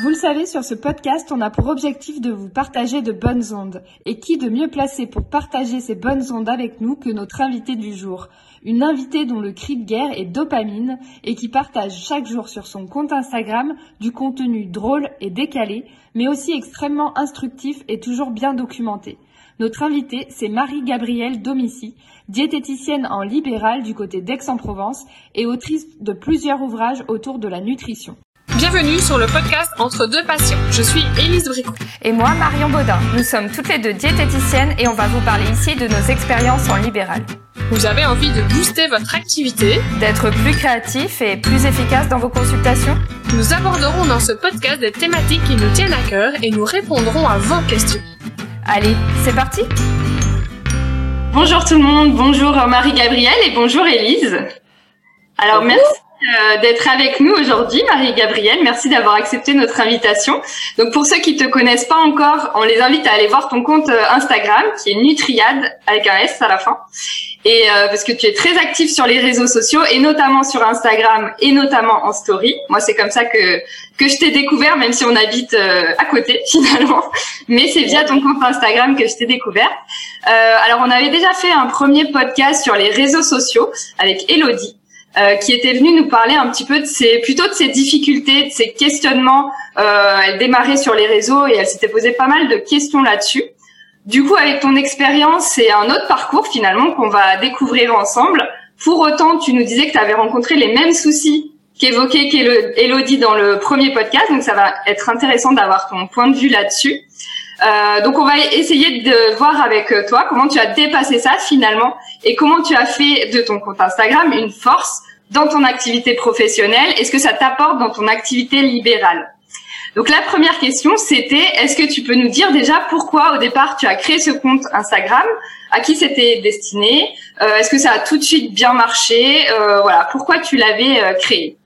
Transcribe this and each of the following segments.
Vous le savez, sur ce podcast, on a pour objectif de vous partager de bonnes ondes. Et qui de mieux placé pour partager ces bonnes ondes avec nous que notre invité du jour? Une invitée dont le cri de guerre est dopamine et qui partage chaque jour sur son compte Instagram du contenu drôle et décalé, mais aussi extrêmement instructif et toujours bien documenté. Notre invitée, c'est Marie-Gabrielle Domici, diététicienne en libéral du côté d'Aix-en-Provence et autrice de plusieurs ouvrages autour de la nutrition. Bienvenue sur le podcast Entre deux passions. Je suis Élise Bricot. Et moi, Marion Baudin. Nous sommes toutes les deux diététiciennes et on va vous parler ici de nos expériences en libéral. Vous avez envie de booster votre activité, d'être plus créatif et plus efficace dans vos consultations? Nous aborderons dans ce podcast des thématiques qui nous tiennent à cœur et nous répondrons à vos questions. Allez, c'est parti Bonjour tout le monde, bonjour Marie-Gabrielle et bonjour Élise. Alors merci euh, d'être avec nous aujourd'hui, Marie-Gabrielle. Merci d'avoir accepté notre invitation. Donc pour ceux qui te connaissent pas encore, on les invite à aller voir ton compte euh, Instagram qui est Nutriade avec un S à la fin. Et euh, parce que tu es très active sur les réseaux sociaux et notamment sur Instagram et notamment en story. Moi, c'est comme ça que que je t'ai découvert, même si on habite à côté finalement. Mais c'est via ton compte Instagram que je t'ai découvert. alors, on avait déjà fait un premier podcast sur les réseaux sociaux avec Elodie. Euh, qui était venue nous parler un petit peu de ses, plutôt de ses difficultés, de ses questionnements. Euh, elle démarrait sur les réseaux et elle s'était posé pas mal de questions là-dessus. Du coup, avec ton expérience, c'est un autre parcours finalement qu'on va découvrir ensemble. Pour autant, tu nous disais que tu avais rencontré les mêmes soucis qu'évoquait Elodie dans le premier podcast, donc ça va être intéressant d'avoir ton point de vue là-dessus. Euh, donc on va essayer de voir avec toi comment tu as dépassé ça finalement et comment tu as fait de ton compte Instagram une force dans ton activité professionnelle. Est-ce que ça t'apporte dans ton activité libérale. Donc la première question, c'était est-ce que tu peux nous dire déjà pourquoi au départ tu as créé ce compte Instagram? À qui c'était destiné? Euh, Est-ce que ça a tout de suite bien marché? Euh, Voilà, pourquoi tu l'avais créé?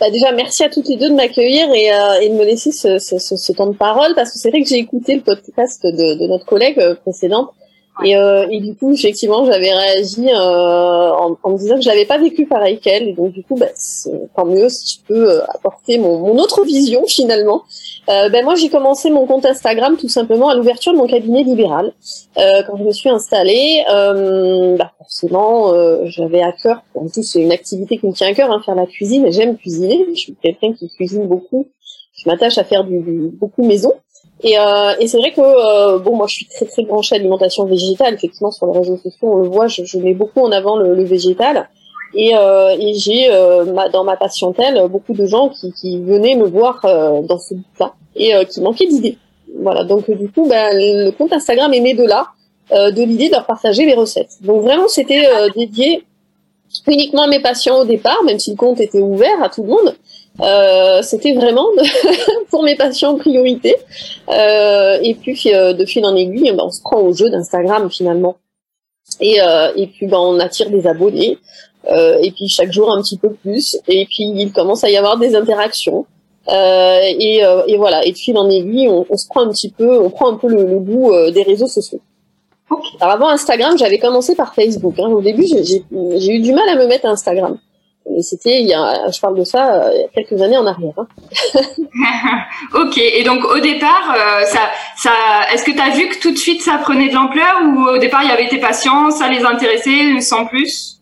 Bah déjà, merci à toutes les deux de m'accueillir et, euh, de me laisser ce, temps de parole parce que c'est vrai que j'ai écouté le podcast de, de notre collègue euh, précédente et, euh, et, du coup, effectivement, j'avais réagi euh, en, en, me disant que je l'avais pas vécu pareil qu'elle. Et donc, du coup, bah, tant mieux si je peux euh, apporter mon, mon autre vision finalement. Euh, ben moi, j'ai commencé mon compte Instagram tout simplement à l'ouverture de mon cabinet libéral. Euh, quand je me suis installée, bah, forcément, j'avais à cœur. En plus, c'est une activité qui me tient à cœur, hein, faire la cuisine. J'aime cuisiner. Je suis quelqu'un qui cuisine beaucoup. Je m'attache à faire du, du beaucoup maison. Et, euh, et c'est vrai que euh, bon, moi, je suis très très branchée alimentation végétale. Effectivement, sur les réseaux sociaux, on le voit, je, je mets beaucoup en avant le, le végétal. Et, euh, et j'ai euh, dans ma patientèle beaucoup de gens qui, qui venaient me voir euh, dans ce but-là et qui manquaient d'idées. Voilà. Donc du coup, ben, le compte Instagram est né de là, de l'idée de leur partager les recettes. Donc vraiment, c'était dédié uniquement à mes patients au départ, même si le compte était ouvert à tout le monde. Euh, c'était vraiment pour mes patients en priorité. Euh, et puis euh, de fil en aiguille, ben, on se prend au jeu d'Instagram finalement. Et, euh, et puis ben, on attire des abonnés. Euh, et puis chaque jour un petit peu plus. Et puis il commence à y avoir des interactions. Et, et, voilà. Et de fil en aiguille, on, on, se prend un petit peu, on prend un peu le, le goût des réseaux sociaux. Alors avant Instagram, j'avais commencé par Facebook. Hein. Au début, j'ai eu du mal à me mettre à Instagram. Mais c'était, il y a, je parle de ça euh, il y a quelques années en arrière. Hein. ok, et donc au départ, euh, ça, ça, est-ce que tu as vu que tout de suite ça prenait de l'ampleur ou au départ il y avait tes patients, ça les intéressait sans plus?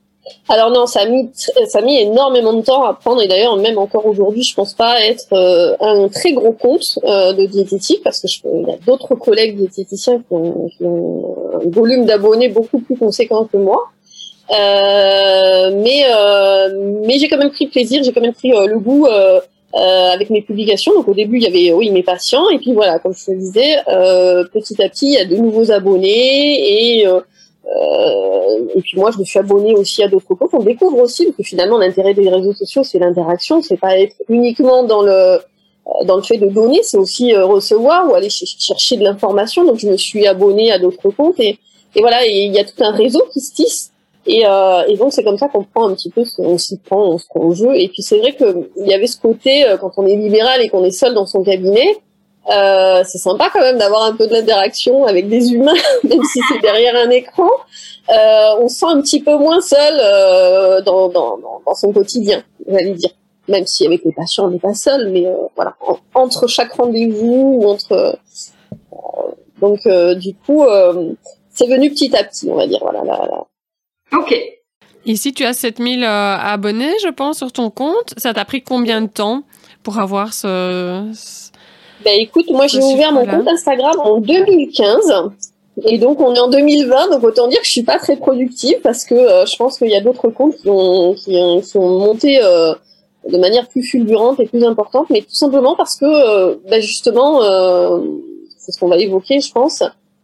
Alors non, ça a mis ça a mis énormément de temps à prendre et d'ailleurs même encore aujourd'hui, je pense pas être euh, un très gros compte de diététique parce que je, il y a d'autres collègues diététiciens qui ont, qui ont un volume d'abonnés beaucoup plus conséquent que moi. Euh, mais euh, mais j'ai quand même pris plaisir, j'ai quand même pris euh, le goût avec mes publications. Donc au début il y avait oui mes patients et puis voilà comme je te le disais petit à petit il y a de nouveaux abonnés et et puis moi, je me suis abonnée aussi à d'autres comptes. On découvre aussi que finalement, l'intérêt des réseaux sociaux, c'est l'interaction. C'est pas être uniquement dans le dans le fait de donner, c'est aussi recevoir ou aller chercher de l'information. Donc, je me suis abonnée à d'autres comptes et, et voilà, il y a tout un réseau qui se tisse. Et, euh, et donc c'est comme ça qu'on prend un petit peu, on s'y prend, on se prend au jeu. Et puis c'est vrai que il y avait ce côté euh, quand on est libéral et qu'on est seul dans son cabinet, euh, c'est sympa quand même d'avoir un peu de l'interaction avec des humains, même si c'est derrière un écran. Euh, on se sent un petit peu moins seul euh, dans, dans, dans, son quotidien, j'allais dire. même si avec les patients on n'est pas seul, mais voilà, entre chaque rendez-vous ou entre donc du coup c'est venu petit à petit, on va dire. Voilà, là, là. Ok. Ici, tu as 7000 abonnés, je pense, sur ton compte. Ça t'a pris combien de temps pour avoir ce... Ben écoute, moi j'ai ouvert mon compte Instagram en 2015. Et donc on est en 2020, donc autant dire que je suis pas très productive parce que euh, je pense qu'il y a d'autres comptes qui ont qui, sont montés euh, de manière plus fulgurante et plus importante, mais tout simplement parce que euh, ben justement, c'est ce qu'on va évoquer, je pense.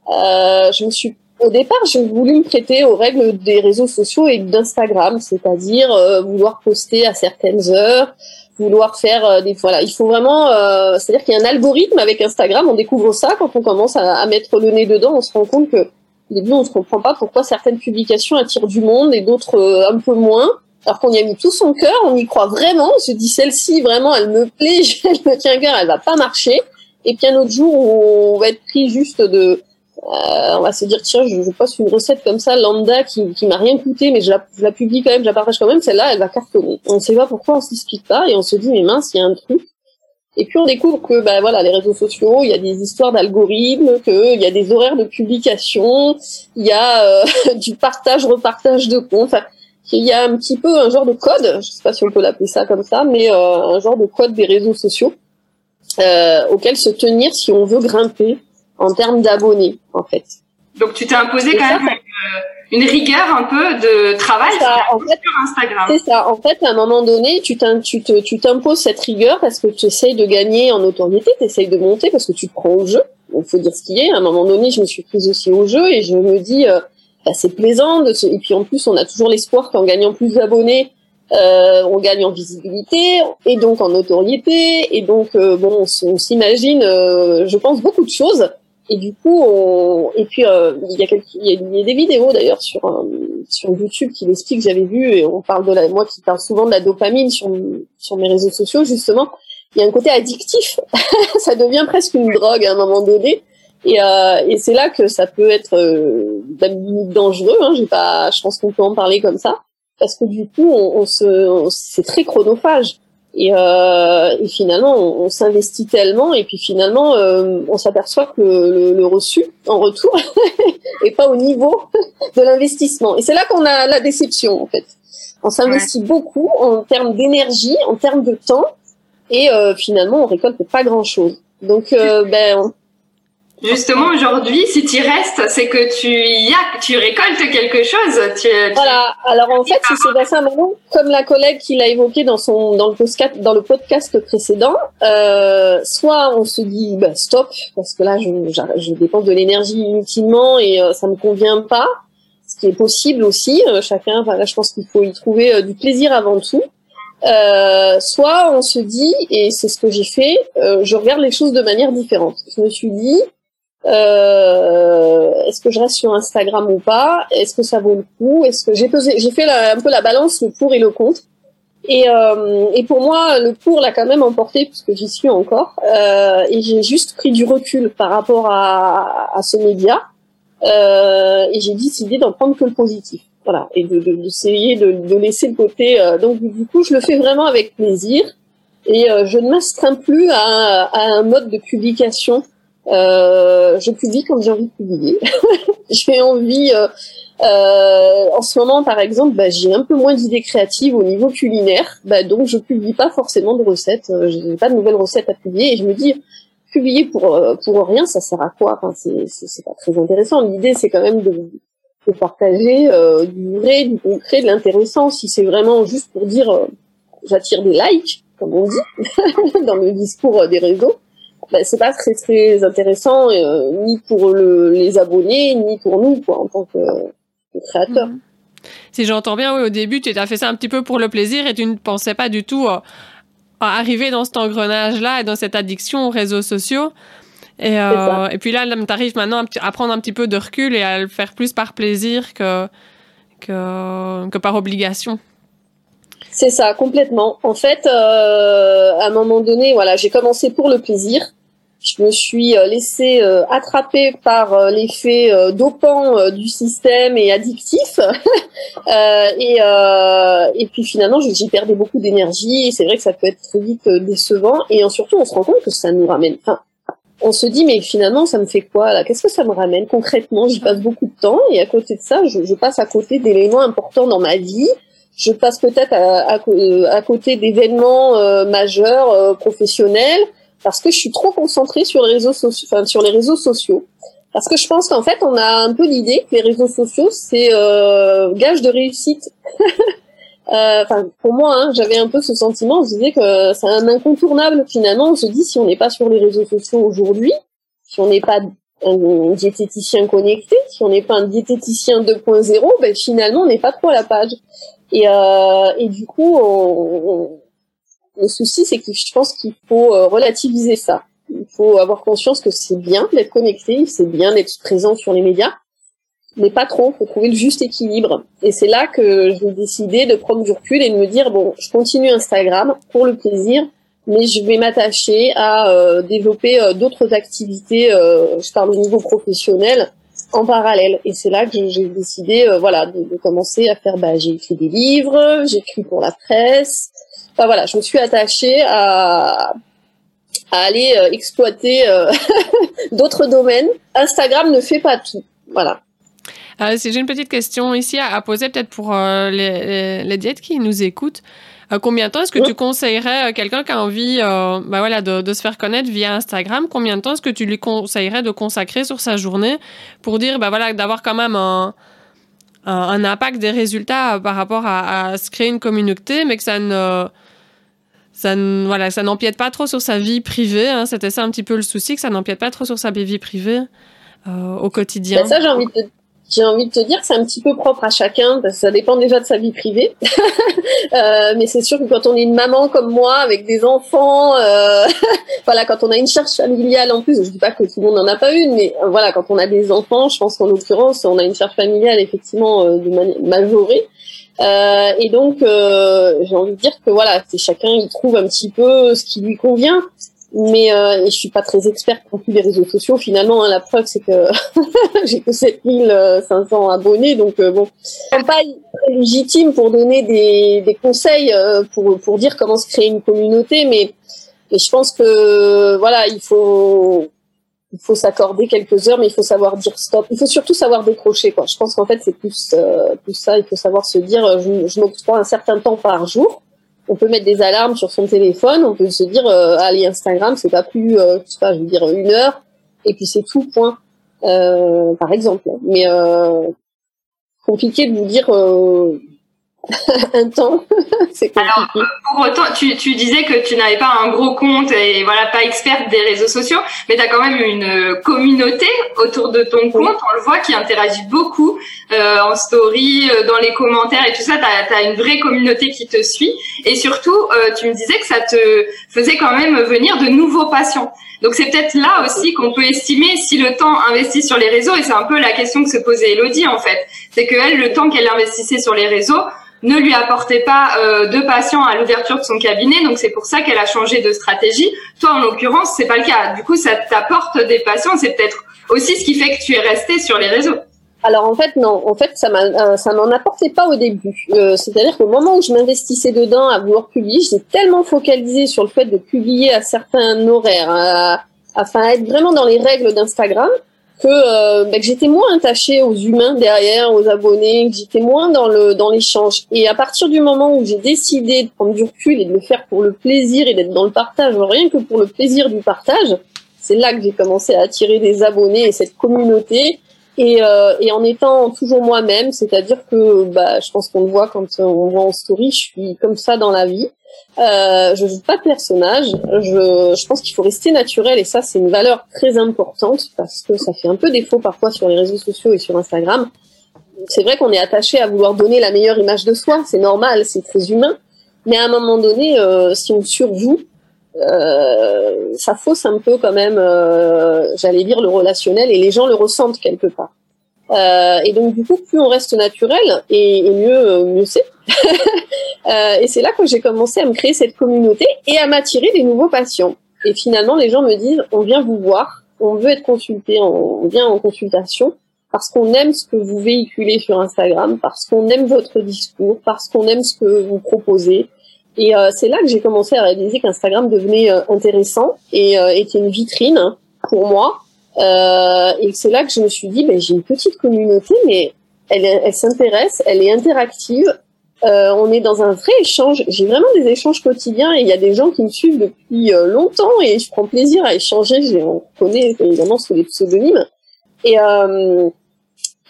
je me suis au départ, j'ai voulu me prêter aux règles des réseaux sociaux et d'Instagram, c'est-à-dire vouloir poster à certaines heures, vouloir faire euh, des voilà il faut vraiment euh, c'est à dire qu'il y a un algorithme avec Instagram on découvre ça quand on commence à, mettre le nez dedans on se rend compte que au début on se comprend pas pourquoi certaines publications attirent du monde et d'autres euh, un peu moins alors qu'on y a mis tout son cœur on y croit vraiment on se dit celle-ci vraiment elle me plaît elle me tient cœur elle va pas marcher. Et puis un autre jour on va être pris juste de euh, on va se dire tiens je, je, poste une recette comme ça lambda qui, qui m'a rien coûté mais je la, je la, publie quand même je la partage quand même. Celle-là elle va cartonner on ne sait pas pourquoi on s'explique pas et on se dit mais mince il y a un truc. Et puis on découvre que ben voilà les réseaux sociaux il y a des histoires d'algorithmes qu'il y a des horaires de publication il y a euh, du partage repartage de comptes. Enfin, il y a un petit peu un genre de code je sais pas si on peut l'appeler ça comme ça mais euh, un genre de code des réseaux sociaux euh, auquel se tenir si on veut grimper en termes d'abonnés, en fait. Donc tu t'es imposé quand même euh, une, rigueur un peu de travail en fait, sur Instagram. C'est ça. En fait, à un moment donné, tu t'imposes cette rigueur parce que tu essayes de gagner en notoriété, tu essayes de monter parce que tu te prends au jeu. Il faut dire ce qui est. À un moment donné, je me suis prise aussi au jeu et je me dis, euh, bah, c'est plaisant. De Et puis en plus, on a toujours l'espoir qu'en gagnant plus d'abonnés, euh, on gagne en visibilité et donc en notoriété. Et donc, euh, bon, on s'imagine, je pense, beaucoup de choses. Et du coup, on... et puis euh, il y a quelques... y a, des vidéos d'ailleurs sur euh, sur YouTube qui l'expliquent. J'avais vu et on parle de la moi qui parle souvent de la dopamine sur sur mes réseaux sociaux justement. Il y a un côté addictif. ça devient presque une drogue à un moment donné. Et, euh, et c'est là que ça peut être euh, dangereux. Hein. J'ai pas, je pense qu'on peut en parler comme ça parce que du coup, on, on se, c'est très chronophage. Et, euh, et finalement, on, on s'investit tellement, et puis finalement, euh, on s'aperçoit que le, le, reçu en retour est pas au niveau de l'investissement. Et c'est là qu'on a la déception, en fait. On s'investit beaucoup en termes d'énergie, en termes de temps, et euh, finalement, on récolte pas grand-chose. Donc, ben, Justement, aujourd'hui, si tu restes, c'est que tu y as, tu récoltes quelque chose. Tu, Voilà. Alors en fait, c'est comme la collègue qui l'a évoqué dans son dans le podcast dans le podcast précédent. Euh, soit on se dit bah, stop parce que là, je, je dépense de l'énergie inutilement et euh, ça me convient pas. Ce qui est possible aussi. Euh, chacun. Enfin, là, je pense qu'il faut y trouver euh, du plaisir avant tout. Euh, soit on se dit, et c'est ce que j'ai fait, je regarde les choses de manière différente. Je me suis dit, euh, est-ce que je reste sur Instagram ou pas? Est-ce que ça vaut le coup? Est-ce que j'ai pesé, j'ai fait un peu la balance, le pour et le contre. Et, euh, et pour moi, le pour l'a quand même emporté puisque j'y suis encore. Euh, et j'ai juste pris du recul par rapport à, à ce média. Euh, et j'ai décidé d'en prendre que le positif. Voilà, et d'essayer de, de, de, laisser le côté. Euh, donc du coup, je le fais vraiment avec plaisir. Et euh, je ne m'astreins plus à, à, un mode de publication euh, je publie quand j'ai envie de publier. j'ai envie. Euh, euh, en ce moment, par exemple, bah, j'ai un peu moins d'idées créatives au niveau culinaire, bah, donc je publie pas forcément de recettes. Euh, j'ai pas de nouvelles recettes à publier et je me dis publier pour euh, pour rien, ça sert à quoi? Enfin, c'est pas très intéressant. L'idée, c'est quand même de, de partager du vrai, du concret, de l'intéressant. Si c'est vraiment juste pour dire j'attire des likes, comme on dit dans le discours des réseaux, ben, c'est pas très très intéressant euh, ni pour le, les abonnés ni pour nous quoi en tant que, créateurs. Mhm. Si j'entends bien, oui, au début, tu as fait ça un petit peu pour le plaisir et tu ne pensais pas du tout à, à arriver dans cet engrenage-là et dans cette addiction aux réseaux sociaux. Et, euh, et puis là, tu arrives maintenant à prendre un petit peu de recul et à le faire plus par plaisir que, que, que par obligation. C'est ça, complètement. En fait, euh, à un moment donné, voilà, j'ai commencé pour le plaisir. Je me suis euh, laissé euh, attraper par euh, l'effet dopant du système et addictif. et, et puis finalement, j'y perdais beaucoup d'énergie. C'est vrai que ça peut être très vite décevant. Et surtout, on se rend compte que ça nous ramène. Enfin, on se dit, mais finalement, ça me fait quoi là? Qu'est-ce que ça me ramène? Concrètement J'y passe beaucoup de temps. Et à côté de ça, je, je passe à côté d'éléments importants dans ma vie je passe peut-être à, à, côté d'événements majeurs professionnels parce que je suis trop concentrée sur les réseaux sociaux, enfin, sur les réseaux sociaux. Parce que je pense qu'en fait, on a un peu l'idée que les réseaux sociaux, c'est euh, gage de réussite. euh, pour moi, hein, j'avais un peu ce sentiment. Je disais que c'est un incontournable. Finalement, on se dit si on n'est pas sur les réseaux sociaux aujourd'hui, si on n'est pas un diététicien connecté, si on n'est pas un diététicien 2.0, ben finalement, on n'est pas trop à la page. Et, euh, et du coup, on le souci, c'est que je pense qu'il faut euh, relativiser ça. Il faut avoir conscience que c'est bien d'être connecté, c'est bien d'être présent sur les médias, mais pas trop. Il faut trouver le juste équilibre. Et c'est là que j'ai décidé de prendre du recul et de me dire bon, je continue Instagram pour le plaisir, mais je vais m'attacher à euh, développer euh, d'autres activités. je parle au niveau professionnel en parallèle. Et c'est là que j'ai décidé, voilà, de, de, commencer à faire. Bah, j'ai écrit des livres, j'écris pour la presse voilà, je me suis attachée à, aller euh, exploiter euh, d'autres domaines. Instagram ne fait pas tout. Voilà. Euh, si j'ai une petite question ici à, poser, peut-être pour les, les, diètes qui nous écoutent. combien de temps est-ce que tu conseillerais quelqu'un qui a envie bah voilà, de, se faire connaître via Instagram Combien de temps est-ce que tu lui conseillerais de consacrer sur sa journée pour dire bah voilà, d'avoir quand même un, un, impact des résultats par rapport à, à, se créer une communauté, mais que ça ne ça voilà, ça n'empiète pas trop sur sa vie privée. Hein. C'était ça un petit peu le souci, que ça n'empiète pas trop sur sa vie privée euh, au quotidien. Ben ça, j'ai envie de envie de te dire c'est un petit peu propre à chacun, parce que ça dépend déjà de sa vie privée. euh, mais c'est sûr que quand on est une maman comme moi, avec des enfants, euh, voilà, quand on a une charge familiale en plus, je dis pas que tout le monde n'en a pas une, mais euh, voilà, quand on a des enfants, je pense qu'en l'occurrence, on a une charge familiale effectivement euh, de manière majorée. Euh, et donc, euh, j'ai envie de dire que voilà, c'est chacun il trouve un petit peu ce qui lui convient. Mais euh, et je suis pas très experte non plus des réseaux sociaux. Finalement, hein, la preuve c'est que j'ai que 7500 abonnés, donc euh, bon, c'est pas légitime pour donner des, des conseils euh, pour pour dire comment se créer une communauté, mais je pense que voilà, il faut il faut s'accorder quelques heures, mais il faut savoir dire stop. Il faut surtout savoir décrocher. Quoi. Je pense qu'en fait, c'est plus, euh, plus ça. Il faut savoir se dire, euh, je, je m'octroie un certain temps par jour. On peut mettre des alarmes sur son téléphone. On peut se dire, euh, allez, Instagram, c'est pas plus, euh, je sais pas, je veux dire une heure, et puis c'est tout, point. Euh, par exemple. Mais compliqué de vous dire un temps. c'est Alors, pour autant, tu, tu disais que tu n'avais pas un gros compte et voilà, pas experte des réseaux sociaux, mais tu as quand même une communauté autour de ton compte, on le voit, qui interagit beaucoup euh, en story, euh, dans les commentaires et tout ça. Tu as, une vraie communauté qui te suit. Et surtout, euh, tu me disais que ça te faisait quand même venir de nouveaux patients. Donc c'est peut-être là aussi qu'on peut estimer si le temps investi sur les réseaux, et c'est un peu la question que se posait Elodie en fait, c'est que elle, le temps qu'elle investissait sur les réseaux, ne lui apportait pas euh, de patients à l'ouverture de son cabinet, donc c'est pour ça qu'elle a changé de stratégie. Toi, en l'occurrence, c'est pas le cas. Du coup, ça t'apporte des patients. C'est peut-être aussi ce qui fait que tu es resté sur les réseaux. Alors en fait non, en fait euh, ça m'en apportait pas au début. Euh, c'est-à-dire qu'au moment où je m'investissais dedans à vouloir publier, j'étais tellement focalisée sur le fait de publier à certains horaires, afin d'être vraiment dans les règles d'Instagram, que, euh, bah, que j'étais moins attachée aux humains derrière, aux abonnés, que j'étais moins dans le dans l'échange. Et à partir du moment où j'ai décidé de prendre du recul et de le faire pour le plaisir et d'être dans le partage, rien que pour le plaisir du partage, c'est là que j'ai commencé à attirer des abonnés et cette communauté. Et, euh, et en étant toujours moi-même, c'est-à-dire que bah, je pense qu'on le voit quand on voit en story, je suis comme ça dans la vie. Euh, je joue pas de personnage. Je, je pense qu'il faut rester naturel et ça c'est une valeur très importante parce que ça fait un peu défaut parfois sur les réseaux sociaux et sur Instagram. C'est vrai qu'on est attaché à vouloir donner la meilleure image de soi, c'est normal, c'est très humain. Mais à un moment donné, euh, si on surjoue, euh, ça fausse un peu quand même, euh, j'allais dire, le relationnel et les gens le ressentent quelque part. Euh, et donc du coup, plus on reste naturel, et, mieux, euh, mieux c'est. euh, et c'est là que j'ai commencé à me créer cette communauté et à m'attirer des nouveaux patients. Et finalement, les gens me disent, on vient vous voir, on veut être consulté, on vient en consultation parce qu'on aime ce que vous véhiculez sur Instagram, parce qu'on aime votre discours, parce qu'on aime ce que vous proposez. Et euh, c'est là que j'ai commencé à réaliser qu'Instagram devenait euh, intéressant et euh, était une vitrine pour moi. Et c'est là que je me suis dit, ben, j'ai une petite communauté, mais elle, elle s'intéresse, elle est interactive. on est dans un vrai échange. J'ai vraiment des échanges quotidiens et il y a des gens qui me suivent depuis longtemps et je prends plaisir à échanger. On connaît évidemment sous les pseudonymes. Et, euh,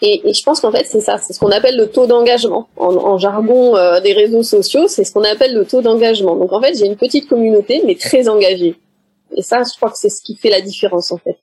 et, et, je pense qu'en fait, c'est ça, c'est ce qu'on appelle le taux d'engagement. En, en, jargon euh, des réseaux sociaux, c'est ce qu'on appelle le taux d'engagement. Donc en fait, j'ai une petite communauté, mais très engagée. Et ça, je crois que c'est ce qui fait la différence en fait.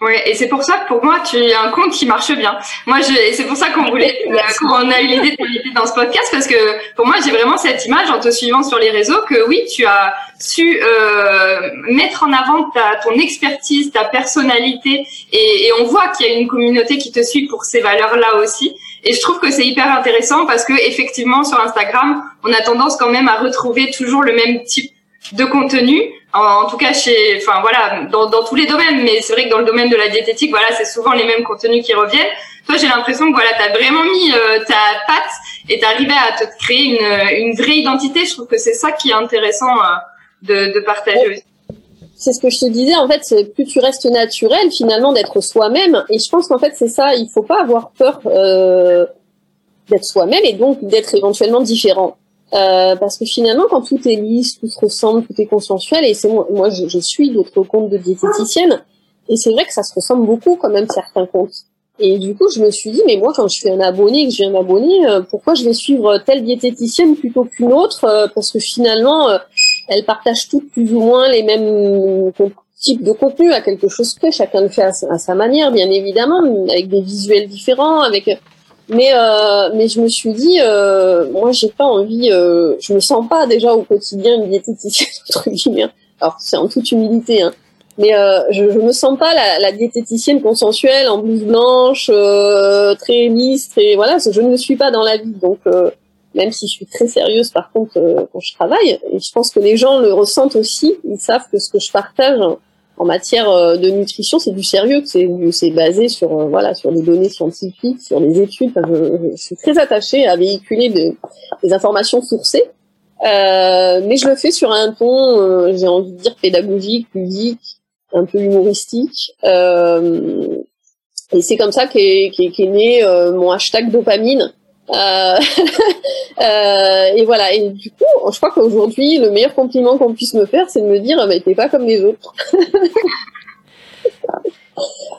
Oui, et c'est pour ça que pour moi, tu as un compte qui marche bien. Moi, je, et c'est pour ça qu'on voulait, euh, qu'on a eu l'idée de t'inviter dans ce podcast, parce que pour moi, j'ai vraiment cette image en te suivant sur les réseaux que oui, tu as su euh, mettre en avant ta, ton expertise, ta personnalité, et, et on voit qu'il y a une communauté qui te suit pour ces valeurs-là aussi. Et je trouve que c'est hyper intéressant parce que effectivement, sur Instagram, on a tendance quand même à retrouver toujours le même type de contenu en, tout cas chez enfin voilà dans, dans tous les domaines mais c'est vrai que dans le domaine de la diététique voilà c'est souvent les mêmes contenus qui reviennent toi j'ai l'impression que voilà tu as vraiment mis euh, ta patte et tu arrivé à te créer une, une vraie identité je trouve que c'est ça qui est intéressant euh, de, de partager aussi c'est ce que je te disais, en fait, plus tu restes naturel, finalement, d'être soi-même. Et je pense qu'en fait, c'est ça, il faut pas avoir peur euh, d'être soi-même et donc d'être éventuellement différent. Euh, parce que finalement, quand tout est lisse, tout se ressemble, tout est consensuel, et c'est moi, je, je suis d'autres comptes de diététicienne, et c'est vrai que ça se ressemble beaucoup quand même certains comptes. Et du coup, je me suis dit, mais moi, quand je suis un abonné, que je viens m'abonner, euh, pourquoi je vais suivre telle diététicienne plutôt qu'une autre euh, Parce que finalement, elles partagent toutes plus ou moins les mêmes types de contenu à quelque chose près. Chacun le fait à sa manière, bien évidemment, avec des visuels différents, avec mais euh, mais je me suis dit, euh, moi j'ai pas envie, euh, je me sens pas déjà au quotidien une diététicienne entre guillemets. Alors c'est en toute humilité, hein. Mais euh, je, je me sens pas la, la diététicienne consensuelle en blouse blanche, euh, très lisse, très voilà. Je ne le suis pas dans la vie, donc euh, même si je suis très sérieuse par contre quand je travaille, et je pense que les gens le ressentent aussi. Ils savent que ce que je partage en matière euh, de nutrition, c'est du sérieux, c'est basé sur euh, voilà sur les données scientifiques, sur les études. je, suis très attachée à véhiculer des, des informations sourcées, euh, mais je le fais sur un ton, euh, j'ai envie de dire pédagogique, ludique, un peu humoristique. et c'est comme ça qu'est qu qu né mon hashtag dopamine. Euh, euh, et voilà. Et du coup, je crois qu'aujourd'hui, le meilleur compliment qu'on puisse me faire, c'est de me dire, mais t'es pas comme les autres.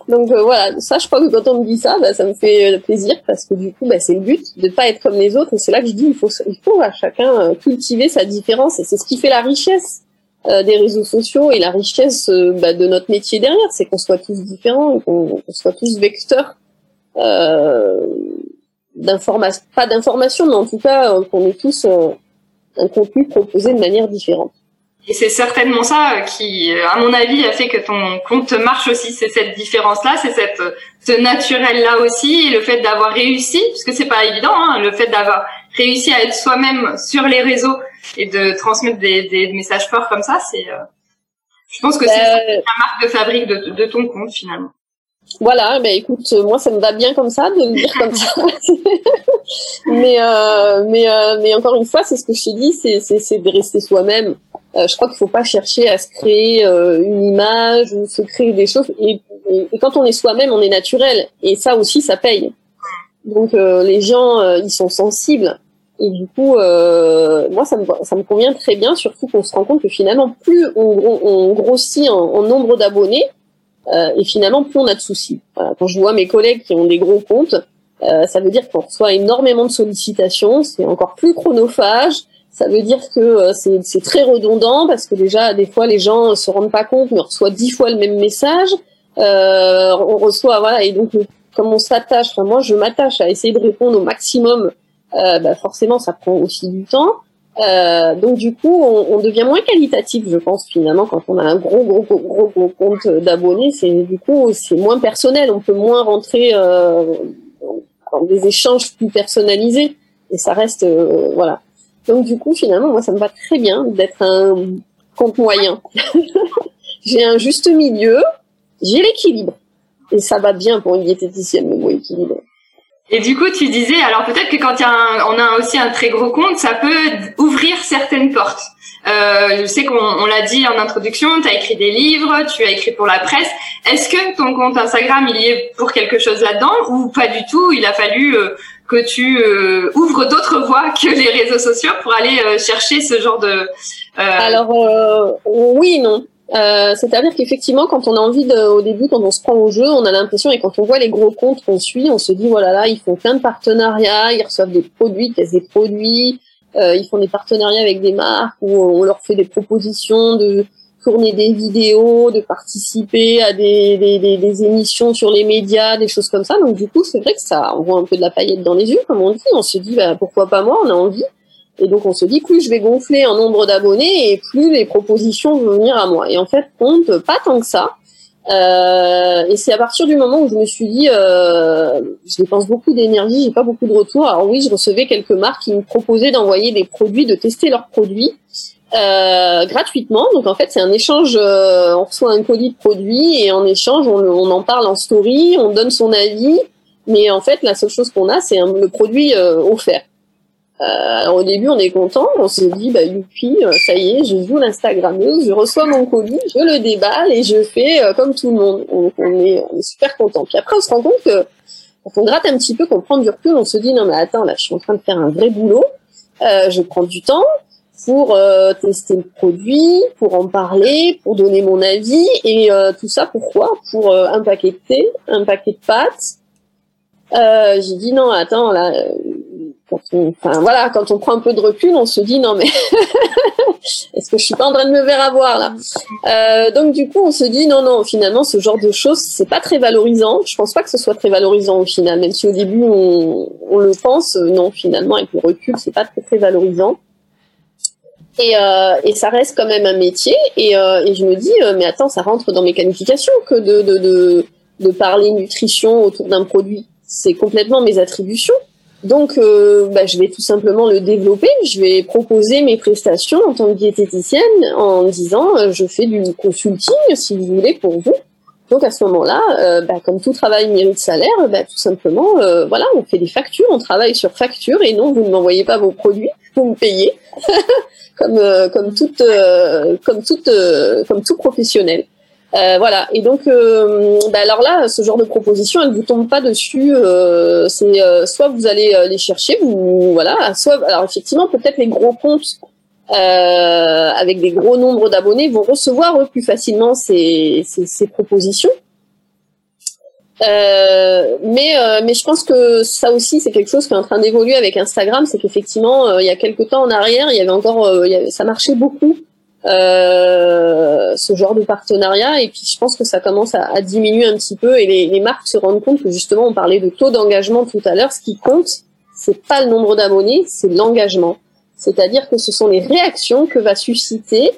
Donc euh, voilà, ça, je crois que quand on me dit ça, bah, ça me fait plaisir parce que du coup, bah, c'est le but de pas être comme les autres. Et c'est là que je dis, il faut, il faut à chacun cultiver sa différence. Et c'est ce qui fait la richesse des réseaux sociaux et la richesse bah, de notre métier derrière, c'est qu'on soit tous différents, qu'on soit tous vecteurs. Euh, d'information, pas d'information, mais en tout cas euh, qu'on ait tous euh, un contenu proposé de manière différente. Et c'est certainement ça qui, euh, à mon avis, a fait que ton compte marche aussi. C'est cette différence-là, c'est cette ce naturel-là aussi, et le fait d'avoir réussi, parce que c'est pas évident, hein, le fait d'avoir réussi à être soi-même sur les réseaux et de transmettre des, des messages forts comme ça, c'est, je pense que c'est la marque de fabrique de, de ton compte finalement. Voilà, ben écoute, moi ça me va bien comme ça de le dire comme ça. mais euh, mais euh, mais encore une fois, c'est ce que je t'ai dit, c'est c'est de rester soi-même. Euh, je crois qu'il faut pas chercher à se créer euh, une image ou se créer des choses. Et, quand on est soi-même, on est naturel. Et ça aussi, ça paye. Donc euh, les gens, euh, ils sont sensibles. Et du coup, moi, ça me, ça me convient très bien, surtout qu'on se rend compte que finalement, plus on, on grossit en, nombre d'abonnés, euh, et finalement, plus on a de soucis. Quand je vois mes collègues qui ont des gros comptes, euh, ça veut dire qu'on reçoit énormément de sollicitations, c'est encore plus chronophage. Ça veut dire que euh, c'est très redondant parce que déjà, des fois, les gens se rendent pas compte, mais reçoit dix fois le même message. on reçoit, voilà, et donc comme on s'attache, enfin moi, je m'attache à essayer de répondre au maximum. Bah forcément, ça prend aussi du temps. Euh, donc du coup, on, on, devient moins qualitatif, je pense finalement, quand on a un gros gros gros gros, gros compte d'abonnés. C'est du coup c'est moins personnel, on peut moins rentrer euh, dans des échanges plus personnalisés et ça reste euh, voilà. Donc du coup, finalement, moi ça me va très bien d'être un compte moyen. j'ai un juste milieu, j'ai l'équilibre. Et ça va bien pour une diététicienne, le mot équilibre. Et du coup, tu disais, alors peut-être que quand y a on a aussi un très gros compte, ça peut ouvrir certaines portes. Euh, je sais qu'on l'a dit en introduction, tu as écrit des livres, tu as écrit pour la presse. Est-ce que ton compte Instagram, il y est pour quelque chose là-dedans ou pas du tout? Il a fallu euh, que tu euh, ouvres d'autres voies que les réseaux sociaux pour aller euh, chercher ce genre de... Alors oui, non. Euh, c'est-à-dire qu'effectivement, quand on a envie de, au début, quand on se prend au jeu, on a l'impression, et quand on voit les gros comptes qu'on suit, on se dit, voilà, là, ils font plein de partenariats, ils reçoivent des produits, ils des produits, euh, ils font des partenariats avec des marques où on leur fait des propositions de tourner des vidéos, de participer à des émissions sur les médias, des choses comme ça. Donc du coup, c'est vrai que ça, on voit un peu de la paillette dans les yeux, comme on dit. On se dit, bah, pourquoi pas moi On a envie. Et donc on se dit plus je vais gonfler en nombre d'abonnés et plus les propositions vont venir à moi. Et en fait, compte pas tant que ça. Euh, et c'est à partir du moment où je me suis dit, euh, je dépense beaucoup d'énergie, j'ai pas beaucoup de retours. Alors oui, je recevais quelques marques qui me proposaient d'envoyer des produits, de tester leurs produits euh, gratuitement. Donc en fait, c'est un échange. Euh, on reçoit un colis de produits et en échange, on, on, en parle en story, on donne son avis. Mais en fait, la seule chose qu'on a, c'est le produit euh, offert. Euh, au début, on est content, on se dit, bah, youpi, euh, ça y est, je joue l'Instagrammeuse, je reçois mon colis, je le déballe et je fais euh, comme tout le monde. On est, super content. Puis après, on se rend compte que quand on gratte un petit peu, qu'on prend du recul, on se dit, non, mais attends, là, je suis en train de faire un vrai boulot, euh, je prends du temps pour euh, tester le produit, pour en parler, pour donner mon avis, et tout ça, pourquoi? Pour un paquet de thé, un paquet de pâtes. J'ai dit, non, attends, là quand on, enfin voilà, quand on prend un peu de recul, on se dit non mais est-ce que je suis pas en train de me faire avoir là? Euh, Donc du coup, on se dit non non, finalement ce genre de choses c'est pas très valorisant. Je pense pas que ce soit très valorisant au final, même si au début on, on le pense. Euh, non, finalement avec le recul, c'est pas très très valorisant. Et, euh, et ça reste quand même un métier. Et, euh, et je me dis euh, mais attends, ça rentre dans mes qualifications que de de, de, de parler nutrition autour d'un produit. C'est complètement mes attributions. Donc, euh, bah, je vais tout simplement le développer. Je vais proposer mes prestations en tant que diététicienne en disant euh, je fais du consulting si vous voulez pour vous. Donc à ce moment-là, euh, bah, comme tout travail mérite salaire, bah, tout simplement, voilà, on fait des factures, on travaille sur facture et non, vous ne m'envoyez pas vos produits, vous me payez, comme comme toute comme toute comme tout professionnel. Euh, voilà. Et donc, euh, bah alors là, ce genre de proposition, elle vous tombe pas dessus. Euh, soit vous allez les chercher, voilà. Soit, alors effectivement, peut-être les gros comptes avec des gros nombres d'abonnés vont recevoir plus facilement ces, propositions. mais je pense que ça aussi c'est quelque chose qui est en train d'évoluer avec Instagram, c'est qu'effectivement il y a quelques temps en arrière, il y avait encore, ça marchait beaucoup euh, ce genre de partenariat. Et puis je pense que ça commence à, diminuer un petit peu et les, les, marques se rendent compte que justement on parlait de taux d'engagement tout à l'heure. Ce qui compte, c'est pas le nombre d'abonnés, c'est l'engagement. C'est-à-dire que ce sont les réactions que va susciter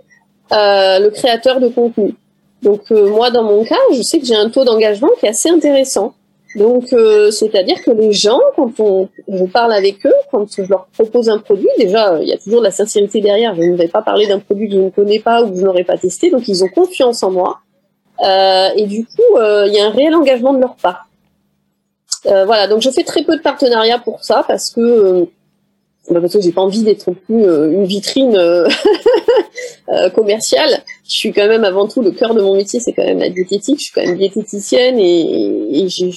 euh, le créateur de contenu. Donc euh, moi dans mon cas, je sais que j'ai un taux d'engagement qui est assez intéressant. Donc, euh, c'est-à-dire que les gens, quand on, je parle avec eux, quand je leur propose un produit, déjà, il y a toujours de la sincérité derrière. Je ne vais pas parler d'un produit que je ne connais pas ou que je n'aurais pas testé, donc ils ont confiance en moi. Euh, et du coup, euh, il y a un réel engagement de leur part. Euh, voilà, donc je fais très peu de partenariats pour ça parce que euh, bah, parce que j'ai pas envie d'être plus une vitrine commerciale. Je suis quand même avant tout le cœur de mon métier, c'est quand même la diététique. Je suis quand même diététicienne et, et j'ai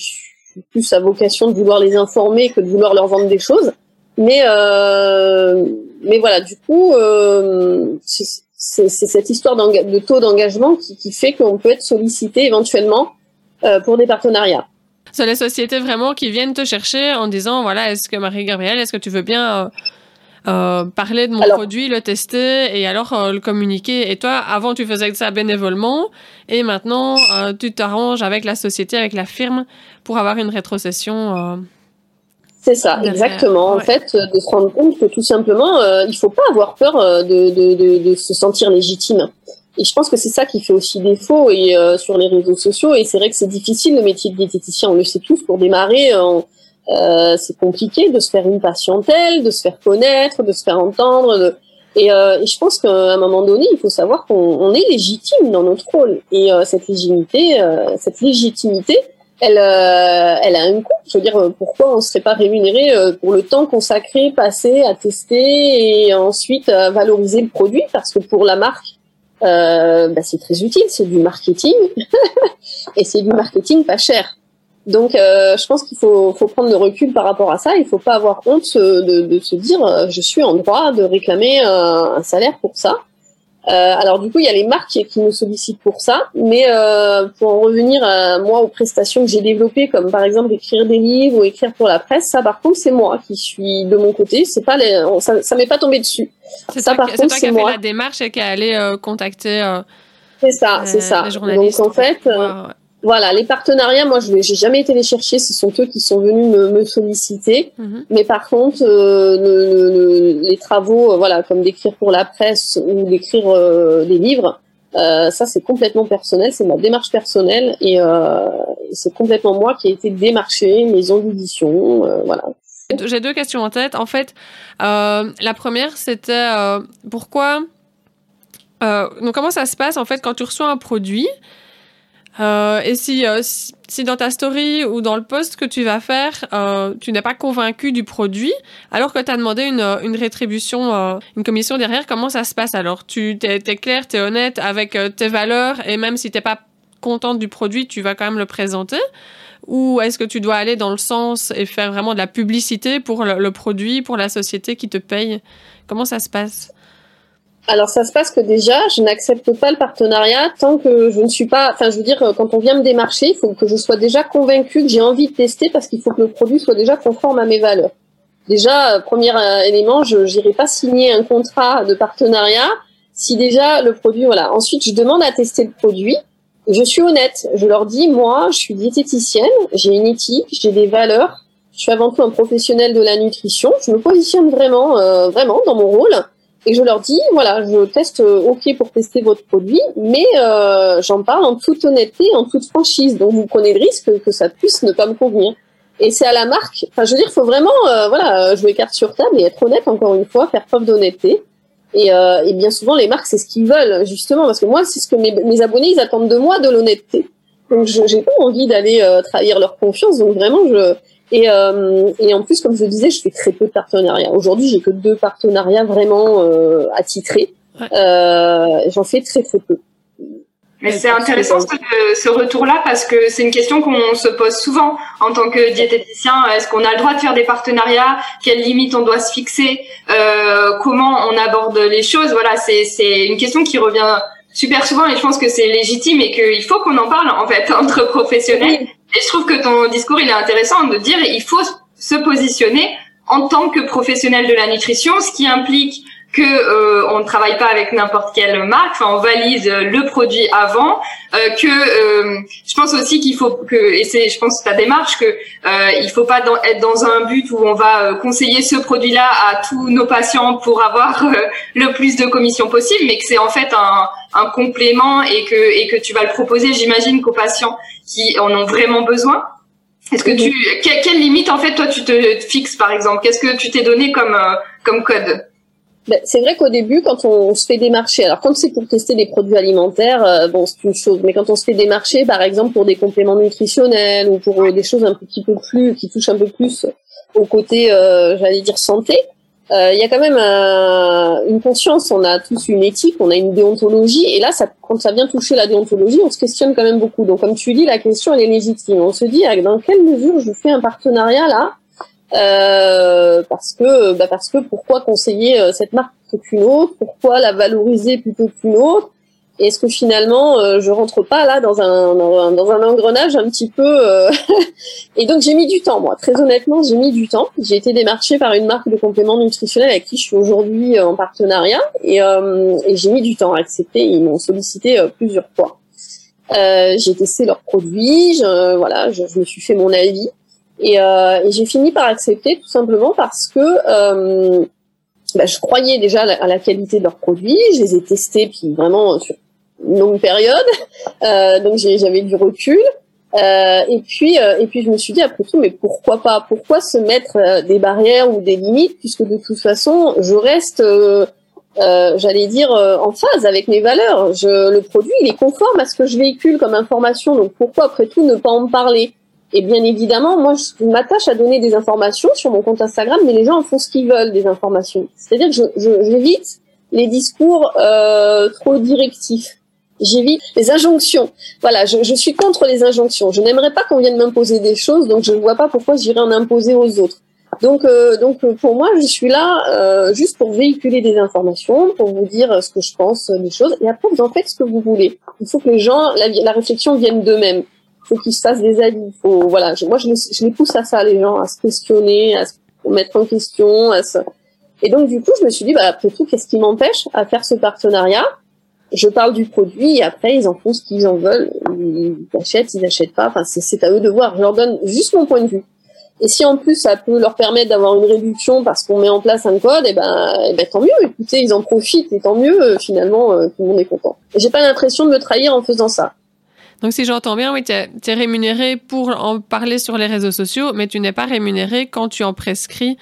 plus à vocation de vouloir les informer que de vouloir leur vendre des choses. Mais euh, mais voilà, du coup, euh, c'est cette histoire de taux d'engagement qui, qui, fait qu'on peut être sollicité éventuellement euh, pour des partenariats. C'est les sociétés vraiment qui viennent te chercher en disant voilà, est-ce que Marie-Gabrielle, est-ce que tu veux bien euh, euh, parler de mon alors, produit, le tester et alors euh, le communiquer. Et toi, avant, tu faisais ça bénévolement et maintenant, euh, tu t'arranges avec la société, avec la firme pour avoir une rétrocession. Euh, c'est ça, derrière. exactement. Ouais. En fait, de se rendre compte que tout simplement, il faut pas avoir peur de, de, de, de, se sentir légitime. Et je pense que c'est ça qui fait aussi défaut et, sur les réseaux sociaux. Et c'est vrai que c'est difficile le métier de diététicien, on le sait tous, pour démarrer. On, euh, c'est compliqué de se faire une patientèle, de se faire connaître, de se faire entendre. De... Et, euh, je pense qu'à un moment donné, il faut savoir qu'on est légitime dans notre rôle. Et euh, cette légitimité, euh, cette légitimité, elle, euh, elle a un coût. Je veux dire, pourquoi on ne serait pas rémunéré pour le temps consacré, passé à tester et ensuite valoriser le produit? Parce que pour la marque, bah, c'est très utile, c'est du marketing et c'est du marketing pas cher. Donc, euh, je pense qu'il faut, faut, prendre le recul par rapport à ça. Il ne faut pas avoir honte de, de, se dire euh, je suis en droit de réclamer euh, un salaire pour ça. Euh, alors du coup, il y a les marques qui, qui nous sollicitent pour ça, mais euh, pour en revenir à moi aux prestations que j'ai développées, comme par exemple écrire des livres ou écrire pour la presse, ça par contre c'est moi qui suis de mon côté. C'est pas les, ça, ça m'est pas tombé dessus. C'est ça, par contre c'est moi. Fait la démarche et qui est allé contacter. c'est ça, c'est ça. Donc en fait. Voilà, les partenariats, moi, je n'ai jamais été les chercher. Ce sont eux qui sont venus me, me solliciter. Mhm. Mais par contre, euh, le, les travaux, euh, voilà, comme d'écrire pour la presse ou d'écrire euh, des livres, ça, c'est complètement personnel. C'est ma démarche personnelle et c'est complètement moi qui ai été démarché, maison d'édition, voilà. J'ai deux questions en tête. En fait, la première, c'était pourquoi. donc, comment ça se passe en fait quand tu reçois un produit? Euh, et si, euh, si, dans ta story ou dans le post que tu vas faire, euh, tu n'es pas convaincu du produit, alors que tu as demandé une, une rétribution, euh, une commission derrière, comment ça se passe alors? Tu es, es, clair, tu es honnête avec euh, tes valeurs et même si tu pas contente du produit, tu vas quand même le présenter? Ou est-ce que tu dois aller dans le sens et faire vraiment de la publicité pour le, le produit, pour la société qui te paye? Comment ça se passe? Alors ça se passe que déjà, je n'accepte pas le partenariat tant que je ne suis pas. Enfin, je veux dire, quand on vient me démarcher, il faut que je sois déjà convaincue que j'ai envie de tester parce qu'il faut que le produit soit déjà conforme à mes valeurs. Déjà, euh, premier euh, élément, je n'irai pas signer un contrat de partenariat si déjà le produit, voilà. Ensuite, je demande à tester le produit. Je suis honnête. Je leur dis, moi, je suis diététicienne, j'ai une éthique, j'ai des valeurs. Je suis avant tout un professionnel de la nutrition. Je me positionne vraiment, euh, vraiment dans mon rôle et je leur dis voilà, je teste euh, OK pour tester votre produit, mais euh, j'en parle en toute honnêteté, en toute franchise. Donc vous prenez le risque que ça puisse ne pas me convenir. Et c'est à la marque. Enfin, je veux dire, faut vraiment euh, voilà jouer carte sur table et être honnête encore une fois, faire preuve d'honnêteté. Et, euh, et, bien souvent, les marques, c'est ce qu'ils veulent justement, parce que moi, c'est ce que mes, mes, abonnés ils attendent de moi, de l'honnêteté. Donc, j'ai pas envie d'aller euh, trahir leur confiance. Donc vraiment, je et, euh, et en plus, comme je le disais, je fais très peu de partenariats. Aujourd'hui, j'ai que deux partenariats vraiment euh, attitrés. Euh, J'en fais très très peu. Mais c'est intéressant ce, ce retour-là parce que c'est une question qu'on se pose souvent en tant que diététicien. Est-ce qu'on a le droit de faire des partenariats? Quelles limites on doit se fixer? Euh, Comment on aborde les choses? Voilà, c'est une question qui revient super souvent et je pense que c'est légitime et qu'il faut qu'on en parle en fait entre professionnels. Et je trouve que ton discours il est intéressant de dire il faut se positionner en tant que professionnel de la nutrition, ce qui implique que euh, on ne travaille pas avec n'importe quelle marque, enfin on valise le produit avant, euh, que euh, je pense aussi qu'il faut que et c'est je pense ta démarche que euh, il faut pas dans, être dans un but où on va euh, conseiller ce produit-là à tous nos patients pour avoir euh, le plus de commissions possible, mais que c'est en fait un, un complément et que et que tu vas le proposer, j'imagine qu'aux patients qui en ont vraiment besoin. Est-ce que tu quelle, quelle limite en fait toi tu te fixes par exemple? Qu'est-ce que tu t'es donné comme comme code? Ben, c'est vrai qu'au début, quand on se fait des marchés, alors quand c'est pour tester des produits alimentaires, euh, bon, c'est une chose, mais quand on se fait des marchés, par exemple, pour des compléments nutritionnels ou pour euh, des choses un petit peu plus, qui touchent un peu plus au côté, euh, j'allais dire, santé, il y a quand même une conscience, on a tous une éthique, on a une déontologie, et là, quand ça vient toucher la déontologie, on se questionne quand même beaucoup. Donc, comme tu dis, la question, elle est légitime. On se dit, ah, dans quelle mesure je fais un partenariat là euh, parce que bah parce que pourquoi conseiller euh, cette marque plutôt qu'une autre? Pourquoi la valoriser plutôt qu'une autre? Est-ce que finalement euh, je rentre pas là dans un dans un, engrenage un petit peu Et donc j'ai mis du temps moi. Très honnêtement, j'ai mis du temps. J'ai été démarchée par une marque de compléments nutritionnels avec qui je suis aujourd'hui en partenariat et, et j'ai mis du temps à accepter. Ils m'ont sollicité plusieurs fois. j'ai testé leurs produits, je, voilà, je me suis fait mon avis. Et, euh, et j'ai fini par accepter tout simplement parce que euh, bah, je croyais déjà à la qualité de leurs produits, je les ai testés puis vraiment sur une longue période, euh, donc j'avais du recul. Euh, et puis euh, et puis je me suis dit après tout mais pourquoi pas? Pourquoi se mettre euh, des barrières ou des limites puisque de toute façon je reste j'allais dire, en phase avec mes valeurs. Je, le produit, il est conforme à ce que je véhicule comme information. Donc pourquoi, après tout, ne pas en parler? Et bien évidemment, moi, je m'attache à donner des informations sur mon compte Instagram, mais les gens en font ce qu'ils veulent des informations. C'est-à-dire que je, je, j'évite les discours euh, trop directifs. J'évite les injonctions. Voilà, je, je suis contre les injonctions. Je n'aimerais pas qu'on vienne m'imposer des choses, donc je ne vois pas pourquoi j'irais en imposer aux autres. Donc, euh, donc euh, pour moi, je suis là euh, juste pour véhiculer des informations, pour vous dire ce que je pense des choses, et après vous en faites ce que vous voulez. Il faut que les gens, la, la réflexion vienne d'eux-mêmes. Faut qu'ils se fassent des avis. Faut, voilà, moi je les, je les, pousse à ça, les gens, à se questionner, à se mettre en question. À se... Et donc du coup, je me suis dit, bah, après tout, qu'est-ce qui m'empêche à faire ce partenariat? Je parle du produit, et après ils en font ce qu'ils en veulent. Ils achètent, ils achètent pas. Enfin, c'est à eux de voir. Je leur donne juste mon point de vue. Et si en plus ça peut leur permettre d'avoir une réduction parce qu'on met en place un code, et eh ben, et eh ben tant mieux. Écoutez, ils en profitent et tant mieux. Euh, finalement, euh, tout le monde est content. J'ai pas l'impression de me trahir en faisant ça. Donc si j'entends bien, oui, tu es, rémunéré pour en parler sur les réseaux sociaux, mais tu n'es pas rémunéré quand tu en prescris.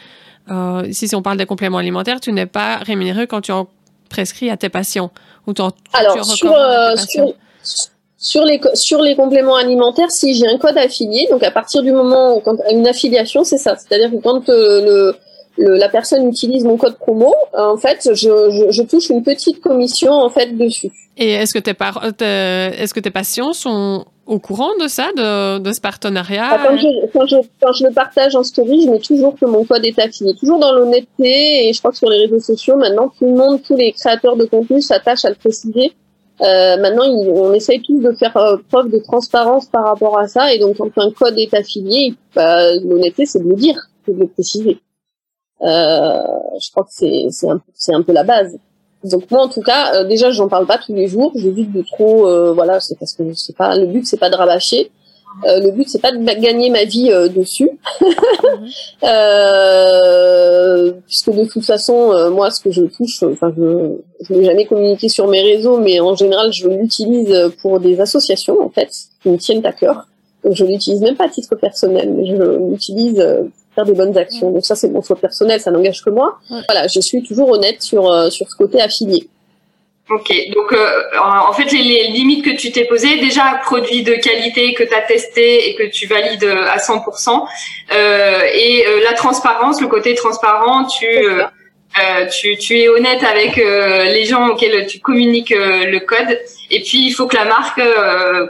Euh, ici, si on parle des compléments alimentaires, tu n'es pas rémunéré quand tu en prescris à tes patients ou Alors tu sur, euh, sur sur les, sur les compléments alimentaires, si j'ai un code affilié, donc à partir du moment où quand, une affiliation, c'est ça. C'est-à-dire que quand euh, le, la personne utilise mon code promo, en fait, je, je, touche une petite commission en fait dessus. Et est-ce que tes, par est-ce que tes patients sont au courant de ça, de, de ce partenariat ah, quand, je, quand, je, quand, je, le partage en story, je mets toujours que mon code est affilié, toujours dans l'honnêteté. Et je crois que sur les réseaux sociaux, maintenant, tout le monde, tous les créateurs de contenu s'attachent à le préciser. Euh, maintenant, on essaye tous de faire euh, preuve de transparence par rapport à ça. Et donc, quand un code est affilié, bah, l'honnêteté, c'est de le dire, c'est de le préciser. Euh, je crois que c'est c'est un, un peu la base. Donc moi, en tout cas, euh, déjà, j'en parle pas tous les jours. J'évite de trop, euh, voilà, c'est parce que c'est pas le but, c'est pas de rabâcher. Euh, le but c'est pas de gagner ma vie euh, dessus, mhm. euh, puisque de toute façon euh, moi ce que je touche, enfin je je n'ai jamais communiqué sur mes réseaux, mais en général je l'utilise pour des associations en fait qui me tiennent à cœur. Donc je l'utilise même pas à titre personnel, mais je l'utilise faire des bonnes actions. Donc ça c'est mon choix personnel, ça n'engage que moi. Voilà, je suis toujours honnête sur sur ce côté affilié. Ok, donc euh, en fait les, limites que tu t'es posées, déjà produit de qualité que tu as testé et que tu valides à 100%, euh, et euh, la transparence, le côté transparent, tu, euh, tu, es honnête avec les gens auxquels tu communiques le code, et puis il faut que la marque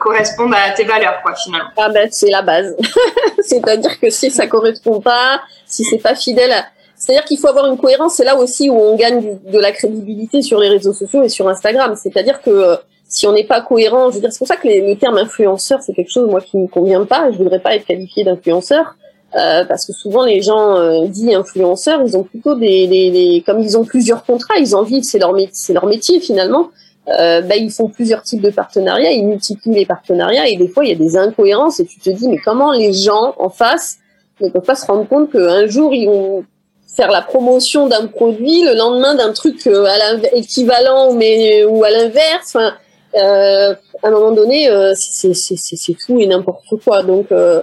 corresponde à tes valeurs, quoi, finalement. Ah ben c'est la base, c'est-à-dire que si ça correspond pas, si c'est pas fidèle c'est-à-dire qu'il faut avoir une cohérence. C'est là aussi où on gagne de la crédibilité sur les réseaux sociaux et sur Instagram. C'est-à-dire que euh, si on n'est pas cohérent, je veux dire, c'est pour ça que le terme influenceur, c'est quelque chose moi qui ne convient pas. Je voudrais pas être qualifié d'influenceur. Euh, parce que souvent les gens euh, dits influenceurs, ils ont plutôt des, des, des, comme ils ont plusieurs contrats, ils en vivent, c'est leur métier, c'est leur métier finalement. Euh, bah, ils font plusieurs types de partenariats, ils multiplient les partenariats et des fois il y a des incohérences et tu te dis mais comment les gens en face ne peuvent pas se rendre compte qu'un jour ils vont faire la promotion d'un produit le lendemain d'un truc euh, à équivalent mais ou à l'inverse. Enfin, euh, à un moment donné, euh, c'est tout et n'importe quoi. Donc, euh, euh,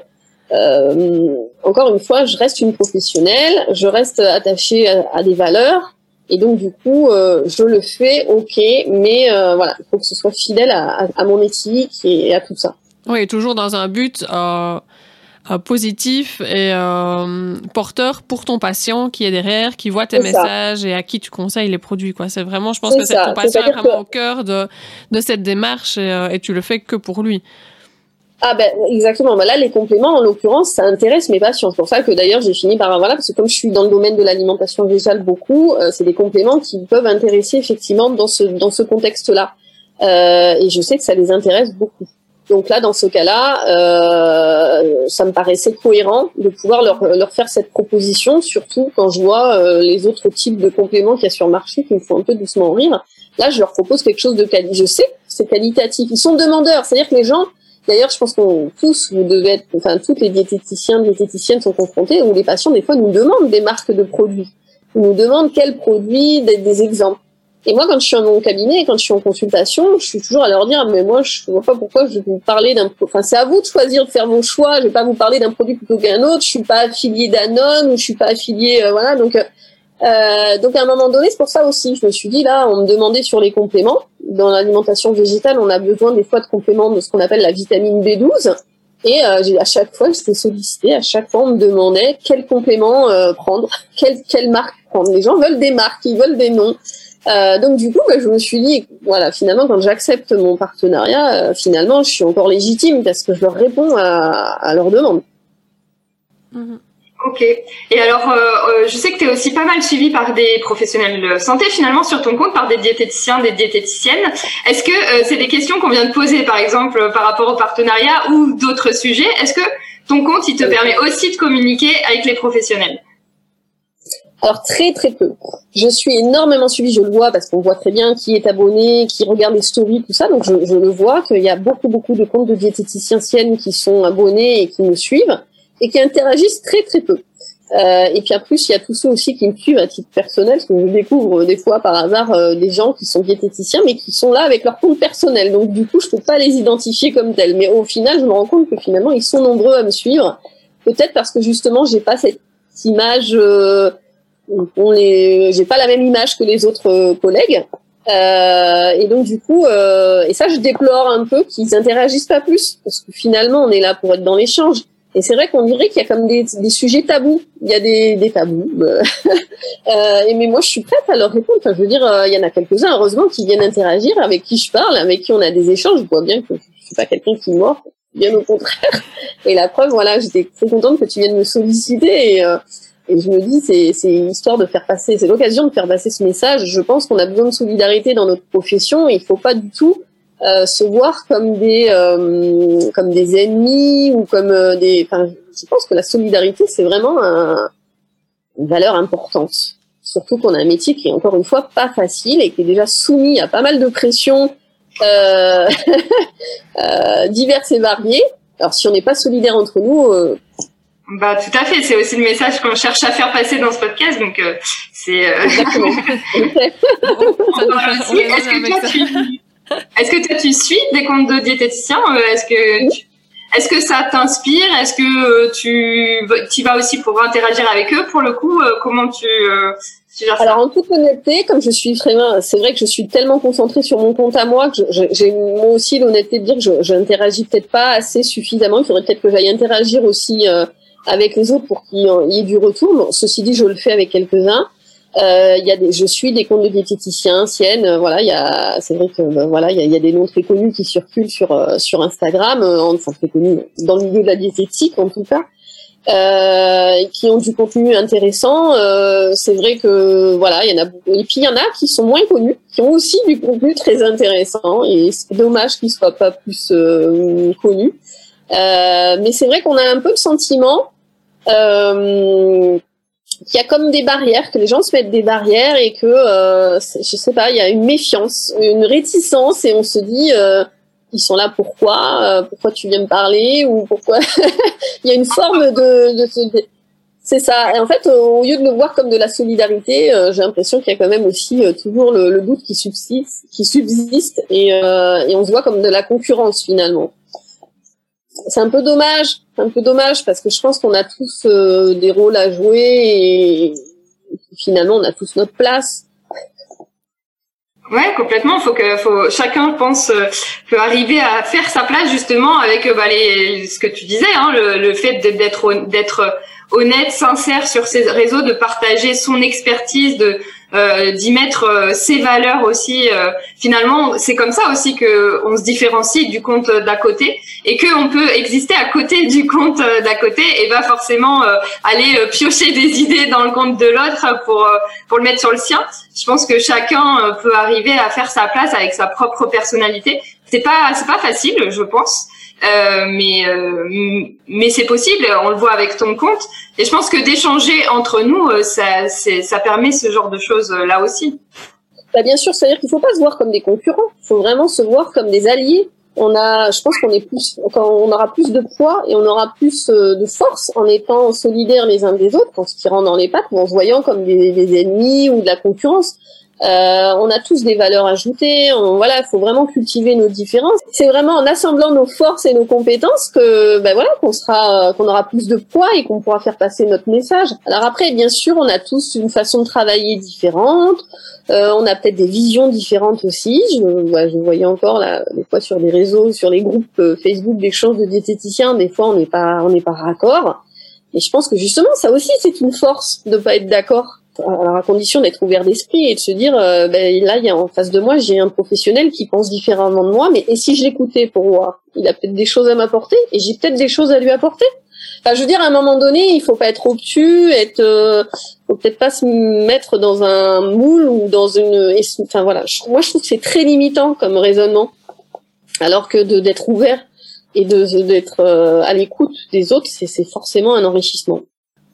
encore une fois, je reste une professionnelle, je reste attachée à, des valeurs. Et donc, du coup, euh, je le fais, ok, mais voilà, il faut que ce soit fidèle à, à, mon éthique et à tout ça. Oui, toujours dans un but euh, positif et euh, porteur pour ton patient qui est derrière, qui voit tes messages et à qui tu conseilles les produits. Quoi. C'est vraiment, je pense que c'est ton patient est vraiment au cœur de, de cette démarche et, euh, et, tu le fais que pour lui. Ah ben exactement. Ben là, les compléments, en l'occurrence, ça intéresse mes patients. C'est pour ça que d'ailleurs j'ai fini par voilà, parce que comme je suis dans le domaine de l'alimentation végétale beaucoup, euh, c'est des compléments qui peuvent intéresser effectivement dans ce dans ce contexte-là. Euh, et je sais que ça les intéresse beaucoup. Donc là, dans ce cas-là, euh, ça me paraissait cohérent de pouvoir leur, leur, faire cette proposition, surtout quand je vois euh, les autres types de compléments qu'il y a sur le marché qui me font un peu doucement rire. Là, je leur propose quelque chose de quali. Je sais, c'est qualitatif. Ils sont demandeurs, c'est-à-dire que les gens. D'ailleurs, je pense qu'on tous, vous devez être, enfin, toutes les diététiciens, diététiciennes sont confrontés, où les patients des fois nous demandent des marques de produits, ils nous demandent quels produits, des exemples. Et moi, quand je suis en mon cabinet, quand je suis en consultation, je suis toujours à leur dire, mais moi, je vois pas pourquoi je vais vous parler d'un, enfin, c'est à vous de choisir, de faire vos choix. Je vais pas vous parler d'un produit plutôt qu'un autre. Je suis pas affilié d'Anon ou je suis pas affilié, euh, voilà. Donc, euh, Euh, donc à un moment donné, c'est pour ça aussi, je me suis dit là, on me demandait sur les compléments. Dans l'alimentation végétale, on a besoin des fois de compléments de ce qu'on appelle la vitamine B12. Et euh, à chaque fois, j'étais sollicitée. À chaque fois, on me demandait quel complément euh, prendre, quelle, quelle marque prendre. Les gens veulent des marques, ils veulent des noms. Euh, donc du coup, bah, je me suis dit, voilà, finalement, quand j'accepte mon partenariat, euh, finalement, je suis encore légitime parce que je leur réponds à, à leurs demandes. Mhm. Ok. Et alors, euh, euh, je sais que tu es aussi pas mal suivi par des professionnels de santé, finalement, sur ton compte, par des diététiciens, des diététiciennes. Est-ce que euh, c'est des questions qu'on vient de poser, par exemple, par rapport au partenariat ou d'autres sujets? Est-ce que ton compte, il te permet aussi de communiquer avec les professionnels? Alors très très peu. Je suis énormément suivi, je le vois parce qu'on voit très bien qui est abonné, qui regarde les stories, tout ça. Donc je, je le vois qu'il y a beaucoup beaucoup de comptes de diététiciennes qui sont abonnés et qui me suivent et qui interagissent très très peu. Euh, et puis en plus, il y a tous ceux aussi qui me suivent à titre personnel, parce que je découvre des fois par hasard euh, des gens qui sont diététiciens, mais qui sont là avec leur compte personnel. Donc du coup, je peux pas les identifier comme tels. Mais au final, je me rends compte que finalement, ils sont nombreux à me suivre. Peut-être parce que justement, j'ai pas cette image, euh, on les, j'ai pas la même image que les autres euh, collègues. Euh, et donc du coup, et ça, je déplore un peu qu'ils interagissent pas plus, parce que finalement, on est là pour être dans l'échange. Et c'est vrai qu'on dirait qu'il y a comme des, des, sujets tabous. Il y a des, des tabous. euh, mais moi, je suis prête à leur répondre. Enfin, je veux dire, euh, il y en a quelques-uns, heureusement, qui viennent interagir, avec qui je parle, avec qui on a des échanges. Je vois bien que je suis pas quelqu'un qui mord, bien au contraire. Et la preuve, voilà, j'étais très contente que tu viennes me solliciter. Et, euh, et je me dis, c'est, une histoire de faire passer, c'est l'occasion de faire passer ce message. Je pense qu'on a besoin de solidarité dans notre profession. Il faut pas du tout euh, se voir comme des euh, comme des ennemis ou comme euh, des. Enfin, je pense que la solidarité c'est vraiment un, une valeur importante. Surtout qu'on a un métier qui est encore une fois pas facile et qui est déjà soumis à pas mal de pressions euh, diverses et variées. Alors si on n'est pas solidaire entre nous. Bah tout à fait, c'est aussi le message qu'on cherche à faire passer dans ce podcast, donc c'est. Exactement. Est-ce que toi tu est-ce que toi, tu suis des comptes de diététiciens euh, Est-ce que est-ce que ça t'inspire Est-ce que euh, tu y vas aussi pour interagir avec eux Pour le coup, euh, comment tu, tu gères ça Alors en toute honnêteté, comme je suis vraiment, c'est vrai que je suis tellement concentrée sur mon compte à moi que j'ai moi aussi l'honnêteté de dire que je n'interagis peut-être pas assez suffisamment. Il faudrait peut-être que j'aille interagir aussi avec les autres pour qu'il y ait du retour. Bon, ceci dit, je le fais avec quelques-uns. Euh, y a des, je suis des comptes de diététiciens anciennes. Euh, voilà, il y a, c'est vrai que ben, voilà, il y a, y a, des noms très connus qui circulent sur euh, sur Instagram, enfin très connus dans le milieu de la diététique en tout cas, euh, qui ont du contenu intéressant. c'est vrai que voilà, il y en a et puis il y en a qui sont moins connus, qui ont aussi du contenu très intéressant et c'est dommage qu'ils soient pas plus connus. mais c'est vrai qu'on a un peu le sentiment qu'il y a comme des barrières, que les gens se mettent des barrières et que, euh, je sais pas, il y a une méfiance, une réticence et on se dit, euh, ils sont là pourquoi euh, Pourquoi tu viens me parler Ou pourquoi Il y a une forme de... de, c'est ça. Et en fait, au lieu de le voir comme de la solidarité, euh, j'ai l'impression qu'il y a quand même aussi euh, toujours le, le, doute qui subsiste, qui subsiste et, et on se voit comme de la concurrence finalement c'est un peu dommage, un peu dommage parce que je pense qu'on a tous euh, des rôles à jouer et finalement on a tous notre place. Ouais, complètement. Faut que, faut chacun pense euh, peut arriver à faire sa place justement avec euh, bah, les, ce que tu disais, hein, le, le fait d'être d'être honnête, sincère sur ses réseaux, de partager son expertise, de euh, d'y mettre euh, ses valeurs aussi. Euh, finalement, c'est comme ça aussi que on se différencie du compte d'à côté et que on peut exister à côté du compte d'à côté et pas forcément aller piocher des idées dans le compte de l'autre pour pour le mettre sur le sien. Je pense que chacun peut arriver à faire sa place avec sa propre personnalité. C'est pas c'est pas facile, je pense. Euh, mais euh, mais c'est possible, on le voit avec ton compte. Et je pense que d'échanger entre nous, euh, ça, ça permet ce genre de choses là aussi. Bah bien sûr, c'est-à-dire qu'il faut pas se voir comme des concurrents. Il faut vraiment se voir comme des alliés. On a, je pense qu'on est plus, on aura plus de poids et on aura plus de force en étant solidaires les uns des autres, en se tirant dans les pattes ou en se voyant comme des ennemis ou de la concurrence. Euh, on a tous des valeurs ajoutées. On, voilà, il faut vraiment cultiver nos différences. C'est vraiment en assemblant nos forces et nos compétences que, ben voilà, qu'on sera, qu'on aura plus de poids et qu'on pourra faire passer notre message. Alors après, bien sûr, on a tous une façon de travailler différente. Euh, on a peut-être des visions différentes aussi. Je, je voyais encore là, des fois sur les réseaux, sur les groupes euh, Facebook d'échange de diététiciens, des fois on n'est pas, on n'est pas raccord. Et je pense que justement, ça aussi, c'est une force de pas être d'accord. Alors à condition d'être ouvert d'esprit et de se dire, euh, ben, là, il y a en face de moi, j'ai un professionnel qui pense différemment de moi, mais et si je l'écoutais pour voir, il a peut-être des choses à m'apporter et j'ai peut-être des choses à lui apporter. Enfin, je veux dire, à un moment donné, il faut pas être obtus, être, euh, faut peut-être pas se mettre dans un moule ou dans une, enfin voilà. moi, je trouve que c'est très limitant comme raisonnement, alors que d'être ouvert et de d'être euh, à l'écoute des autres, c'est forcément un enrichissement.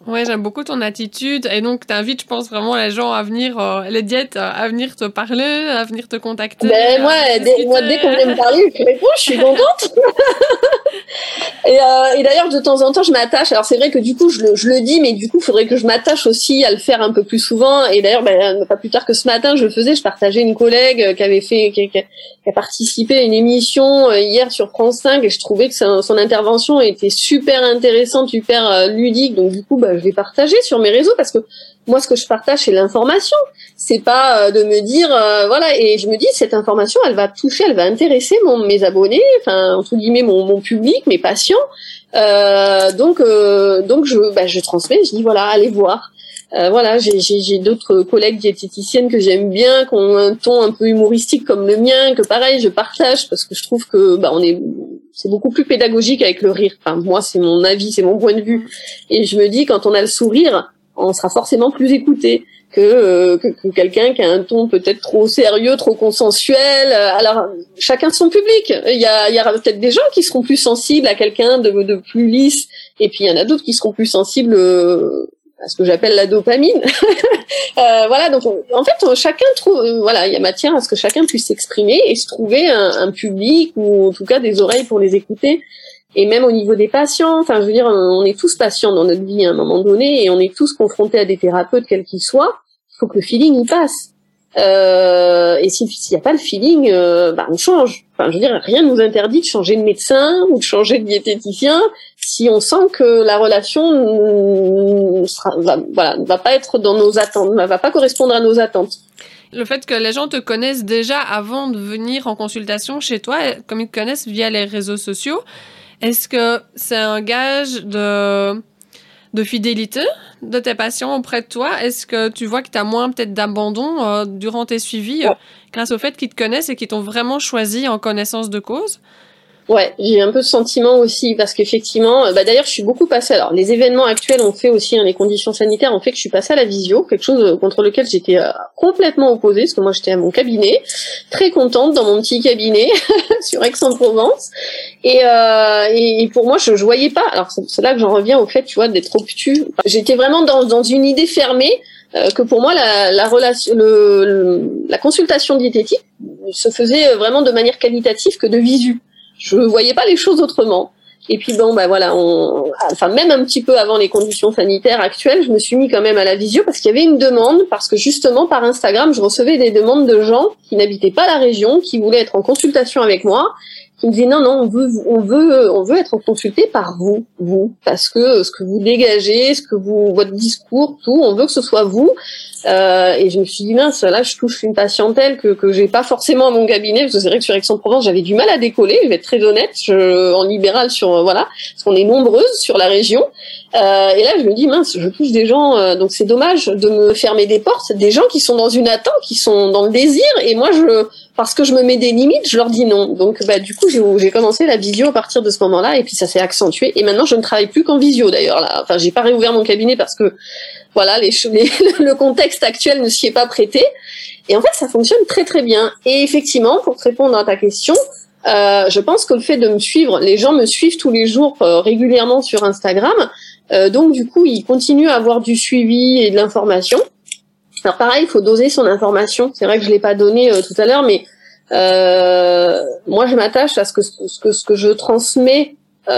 Ouais, j'aime beaucoup ton attitude et donc t'invites, je pense vraiment les gens à venir, euh, les diètes, à venir te parler, à venir te contacter. Ben moi, dès, moi, dès qu'on vient me parler, je réponds, je suis contente. et, euh, et d'ailleurs, de temps en temps, je m'attache. Alors c'est vrai que du coup, je le, je le dis, mais du coup, il faudrait que je m'attache aussi à le faire un peu plus souvent. Et d'ailleurs, ben, pas plus tard que ce matin, je le faisais. Je partageais une collègue qui avait fait, qui, qui a participé à une émission euh, hier sur France 5 et je trouvais que son, son intervention était super intéressante, super euh, ludique. Donc du coup, ben, je l'ai partagé sur mes réseaux parce que moi, ce que je partage, c'est l'information. C'est pas euh, de me dire, euh, voilà. Et je me dis, cette information, elle va toucher, elle va intéresser mon, mes abonnés, enfin entre guillemets mon, mon public, mes patients. Euh, donc, euh, donc je, bah, je transmets. Je dis, voilà, allez voir. voilà, j'ai d'autres collègues diététiciennes que j'aime bien, qui ont un ton un peu humoristique comme le mien, que pareil, je partage parce que je trouve que bah, on est c'est beaucoup plus pédagogique avec le rire. Enfin, moi, c'est mon avis, c'est mon point de vue. Et je me dis, quand on a le sourire, on sera forcément plus écouté que, euh, que, quelqu'un qui a un ton peut-être trop sérieux, trop consensuel. Alors, chacun son public. Il y, a, il y peut-être des gens qui seront plus sensibles à quelqu'un de, plus lisse, et puis il y en a d'autres qui seront plus sensibles euh, ce que j'appelle la dopamine. euh, voilà, donc en fait, chacun trouve, euh, voilà, il y a matière à ce que chacun puisse s'exprimer et se trouver un, public ou en tout cas des oreilles pour les écouter. Et même au niveau des patients, enfin, je veux dire, on est tous patients dans notre vie à un moment donné et on est tous confrontés à des thérapeutes, quels qu'ils soient. Il faut que le feeling y passe. Euh, et s'il n'y a pas le feeling, euh, bah, on change. Enfin, je veux dire, rien ne nous interdit de changer de médecin ou de changer de diététicien si on sent que la relation sera, va, voilà, ne va pas être dans nos attentes, ne va pas correspondre à nos attentes. Le fait que les gens te connaissent déjà avant de venir en consultation chez toi, comme ils te connaissent via les réseaux sociaux, est-ce que c'est un gage de, de fidélité de tes patients auprès de toi? Est-ce que tu vois que tu as moins peut-être d'abandon euh, durant tes suivis euh, grâce au fait qu'ils te connaissent et qu'ils t'ont vraiment choisi en connaissance de cause? Ouais, j'ai un peu ce sentiment aussi parce qu'effectivement, euh, bah d'ailleurs, je suis beaucoup passée. Alors, les événements actuels ont fait aussi, hein, les conditions sanitaires ont fait que je suis passée à la visio, quelque chose euh, contre lequel j'étais euh, complètement opposée parce que moi j'étais à mon cabinet, très contente dans mon petit cabinet sur Aix-en-Provence. Et, euh, et, pour moi, je, je voyais pas. Alors, c'est là que j'en reviens au fait, tu vois, d'être obtus. J'étais vraiment dans, dans une idée fermée que pour moi la, la relation, le, la consultation diététique se faisait vraiment de manière qualitative que de visu je voyais pas les choses autrement. Et puis bon, bah voilà, on, enfin même un petit peu avant les conditions sanitaires actuelles, je me suis mis quand même à la visio parce qu'il y avait une demande, parce que justement par Instagram, je recevais des demandes de gens qui n'habitaient pas la région, qui voulaient être en consultation avec moi, qui me disaient non non, on veut, on veut, on veut être consulté par vous, vous, parce que ce que vous dégagez, ce que vous, votre discours, tout, on veut que ce soit vous. Euh, et je me suis dit mince, là je touche une patientèle que que j'ai pas forcément à mon cabinet parce que c'est vrai que sur Aix-en-Provence j'avais du mal à décoller. Je vais être très honnête, je, en libéral sur voilà, parce qu'on est nombreuses sur la région. Euh, et là je me dis mince, je touche des gens, euh, donc c'est dommage de me fermer des portes, des gens qui sont dans une attente, qui sont dans le désir, et moi je parce que je me mets des limites, je leur dis non. Donc bah du coup j'ai commencé la visio à partir de ce moment-là, et puis ça s'est accentué. Et maintenant je ne travaille plus qu'en visio d'ailleurs. Enfin j'ai pas réouvert mon cabinet parce que voilà, les, le contexte actuel ne s'y est pas prêté. Et en fait, ça fonctionne très très bien. Et effectivement, pour te répondre à ta question, euh, je pense que le fait de me suivre, les gens me suivent tous les jours euh, régulièrement sur Instagram, euh, donc du coup, ils continuent à avoir du suivi et de l'information. Alors pareil, il faut doser son information. C'est vrai que je l'ai pas donné euh, tout à l'heure, mais euh, moi, je m'attache à ce que ce que ce que je transmets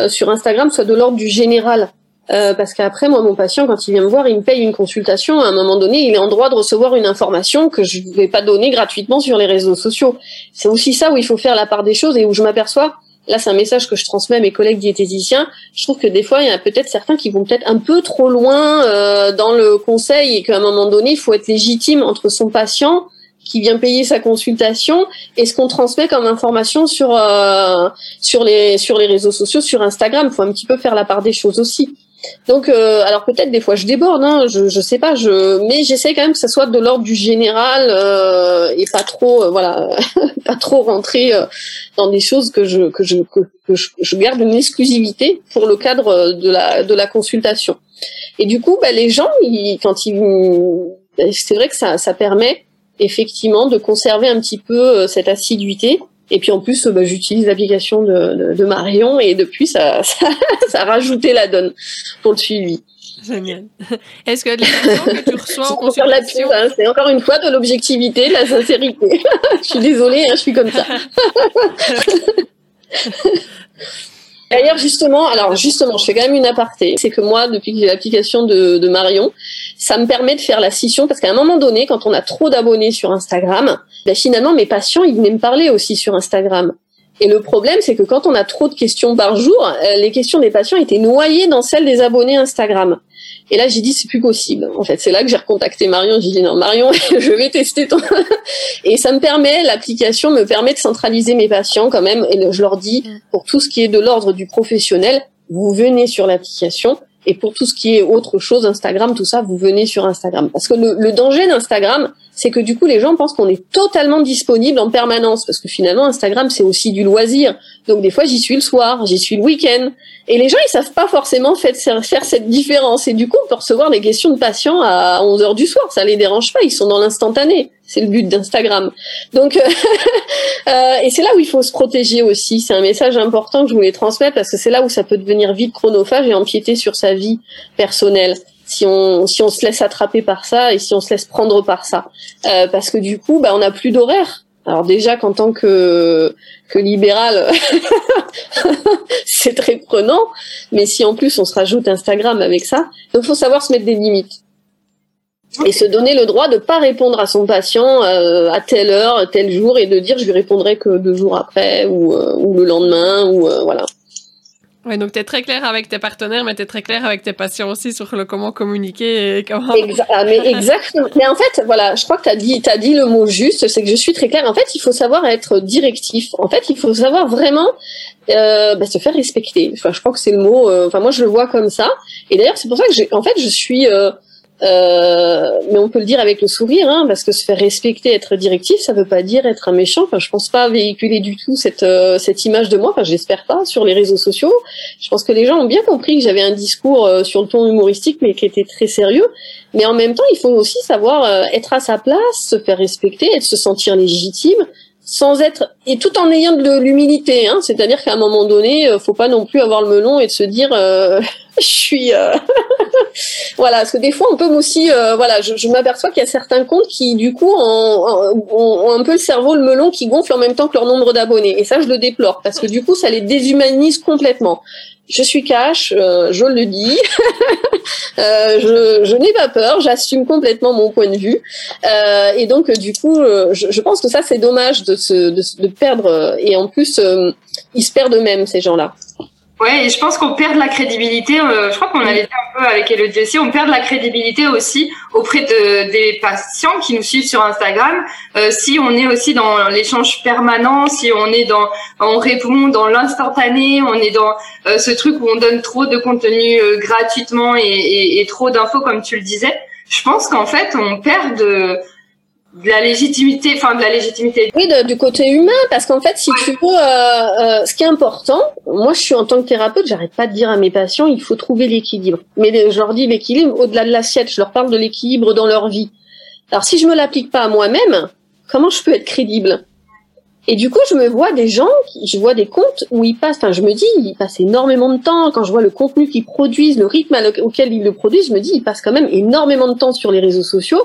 sur Instagram soit de l'ordre du général Euh, parce qu'après, moi, mon patient, quand il vient me voir, il me paye une consultation. À un moment donné, il est en droit de recevoir une information que je ne vais pas donner gratuitement sur les réseaux sociaux. C'est aussi ça où il faut faire la part des choses et où je m'aperçois. Là, c'est un message que je transmets à mes collègues diététiciens. Je trouve que des fois, il y a peut-être certains qui vont peut-être un peu trop loin euh, dans le conseil et qu'à un moment donné, il faut être légitime entre son patient qui vient payer sa consultation et ce qu'on transmet comme information sur euh, sur les sur les réseaux sociaux, sur Instagram. Il faut un petit peu faire la part des choses aussi. Donc, euh, alors peut-être des fois je déborde, hein, je je sais pas, je mais j'essaie quand même que ça soit de l'ordre du général euh, et pas trop, euh, voilà, pas trop rentrer euh, dans des choses que je que je que, je, garde une exclusivité pour le cadre de la de la consultation. Et du coup, bah, les gens, ils, quand ils, c'est vrai que ça ça permet effectivement de conserver un petit peu euh, cette assiduité. Et puis en plus, bah, j'utilise l'application de, de, Marion et depuis, ça, ça, ça, a rajouté la donne pour le suivi. Génial. Est-ce que les que tu reçois en consultation... Hein, c'est encore une fois de l'objectivité, de la sincérité. je suis désolée, hein, je suis comme ça. D'ailleurs, justement, alors justement, je fais quand même une aparté. C'est que moi, depuis que j'ai l'application de, de, Marion, ça me permet de faire la scission parce qu'à un moment donné, quand on a trop d'abonnés sur Instagram, ben finalement, mes patients, ils venaient me parler aussi sur Instagram. Et le problème, c'est que quand on a trop de questions par jour, euh, les questions des patients étaient noyées dans celles des abonnés Instagram. Et là, j'ai dit, c'est plus possible. En fait, c'est là que j'ai recontacté Marion. J'ai dit, non, Marion, je vais tester ton... et ça me permet, l'application me permet de centraliser mes patients quand même. Et je leur dis, mm. pour tout ce qui est de l'ordre du professionnel, vous venez sur l'application. Et pour tout ce qui est autre chose, Instagram, tout ça, vous venez sur Instagram. Parce que le, le danger d'Instagram, c'est que du coup les gens pensent qu'on est totalement disponible en permanence parce que finalement Instagram c'est aussi du loisir. Donc des fois j'y suis le soir, j'y suis le week-end et les gens ils savent pas forcément faire, cette différence et du coup on peut recevoir des questions de patients à 11 heures du soir, ça les dérange pas, ils sont dans l'instantané. C'est le but d'Instagram. Donc euh, et c'est là où il faut se protéger aussi, c'est un message important que je voulais transmettre parce que c'est là où ça peut devenir vite chronophage et empiéter sur sa vie personnelle si on si on se laisse attraper par ça et si on se laisse prendre par ça. Euh, parce que du coup bah on n'a plus d'horaire. Alors déjà qu'en tant que que libéral c'est très prenant. Mais si en plus on se rajoute Instagram avec ça il faut savoir se mettre des limites. Et se donner le droit de pas répondre à son patient euh, à telle heure, tel jour, et de dire je lui répondrai que deux jours après ou, euh, ou le lendemain ou voilà. Ouais, donc tu es très clair avec tes partenaires, mais tu es très clair avec tes patients aussi sur le comment communiquer et comment. Ah, mais exactement. mais en fait, voilà, je crois que tu as dit, as dit le mot juste, c'est que je suis très claire. En fait, il faut savoir être directif. En fait, il faut savoir vraiment euh, bah, se faire respecter. Enfin, je crois que c'est le mot. Euh, enfin, moi, je le vois comme ça. Et d'ailleurs, c'est pour ça que j'ai, en fait, je suis. Euh, euh, mais on peut le dire avec le sourire, hein, parce que se faire respecter, être directif, ça veut pas dire être un méchant. Enfin, je pense pas véhiculer du tout cette euh, cette image de moi. Enfin, j'espère pas sur les réseaux sociaux. Je pense que les gens ont bien compris que j'avais un discours euh, sur le ton humoristique, mais qui était très sérieux. Mais en même temps, il faut aussi savoir être à sa place, se faire respecter, et se sentir légitime, sans être et tout en ayant de l'humilité. Hein, C'est-à-dire qu'à un moment donné, faut pas non plus avoir le melon et de se dire je suis euh... voilà. Parce que des fois on peut aussi euh, voilà je, m'aperçois qu'il y a certains comptes qui du coup ont, ont, un peu le cerveau le melon qui gonfle en même temps que leur nombre d'abonnés. Et ça je le déplore parce que du coup ça les déshumanise complètement je suis cash, euh, je le dis, euh, je, n'ai pas peur, j'assume complètement mon point de vue, euh, et donc du coup, je, pense que ça c'est dommage de se de, perdre, et en plus ils se perdent eux-mêmes ces gens-là. Ouais, et je pense qu'on perd de la crédibilité. Euh, je crois qu'on avait dit un peu avec Elodie aussi. On perd de la crédibilité aussi auprès de, des patients qui nous suivent sur Instagram. Euh, si on est aussi dans l'échange permanent, si on est dans, on répond dans l'instantané, on est dans euh, ce truc où on donne trop de contenu euh, gratuitement et, et, et trop d'infos comme tu le disais. Je pense qu'en fait, on perd de de la légitimité, enfin de la légitimité. Oui, du côté humain, parce qu'en fait, si tu veux, euh, euh, ce qui est important, moi je suis en tant que thérapeute, j'arrête pas de dire à mes patients, il faut trouver l'équilibre. Mais je leur dis l'équilibre au-delà de l'assiette, je leur parle de l'équilibre dans leur vie. Alors si je me l'applique pas à moi-même, comment je peux être crédible? Et du coup, je me vois des gens, je vois des comptes où ils passent, enfin, je me dis, ils passent énormément de temps. Quand je vois le contenu qu'ils produisent, le rythme auquel ils le produisent, je me dis, ils passent quand même énormément de temps sur les réseaux sociaux.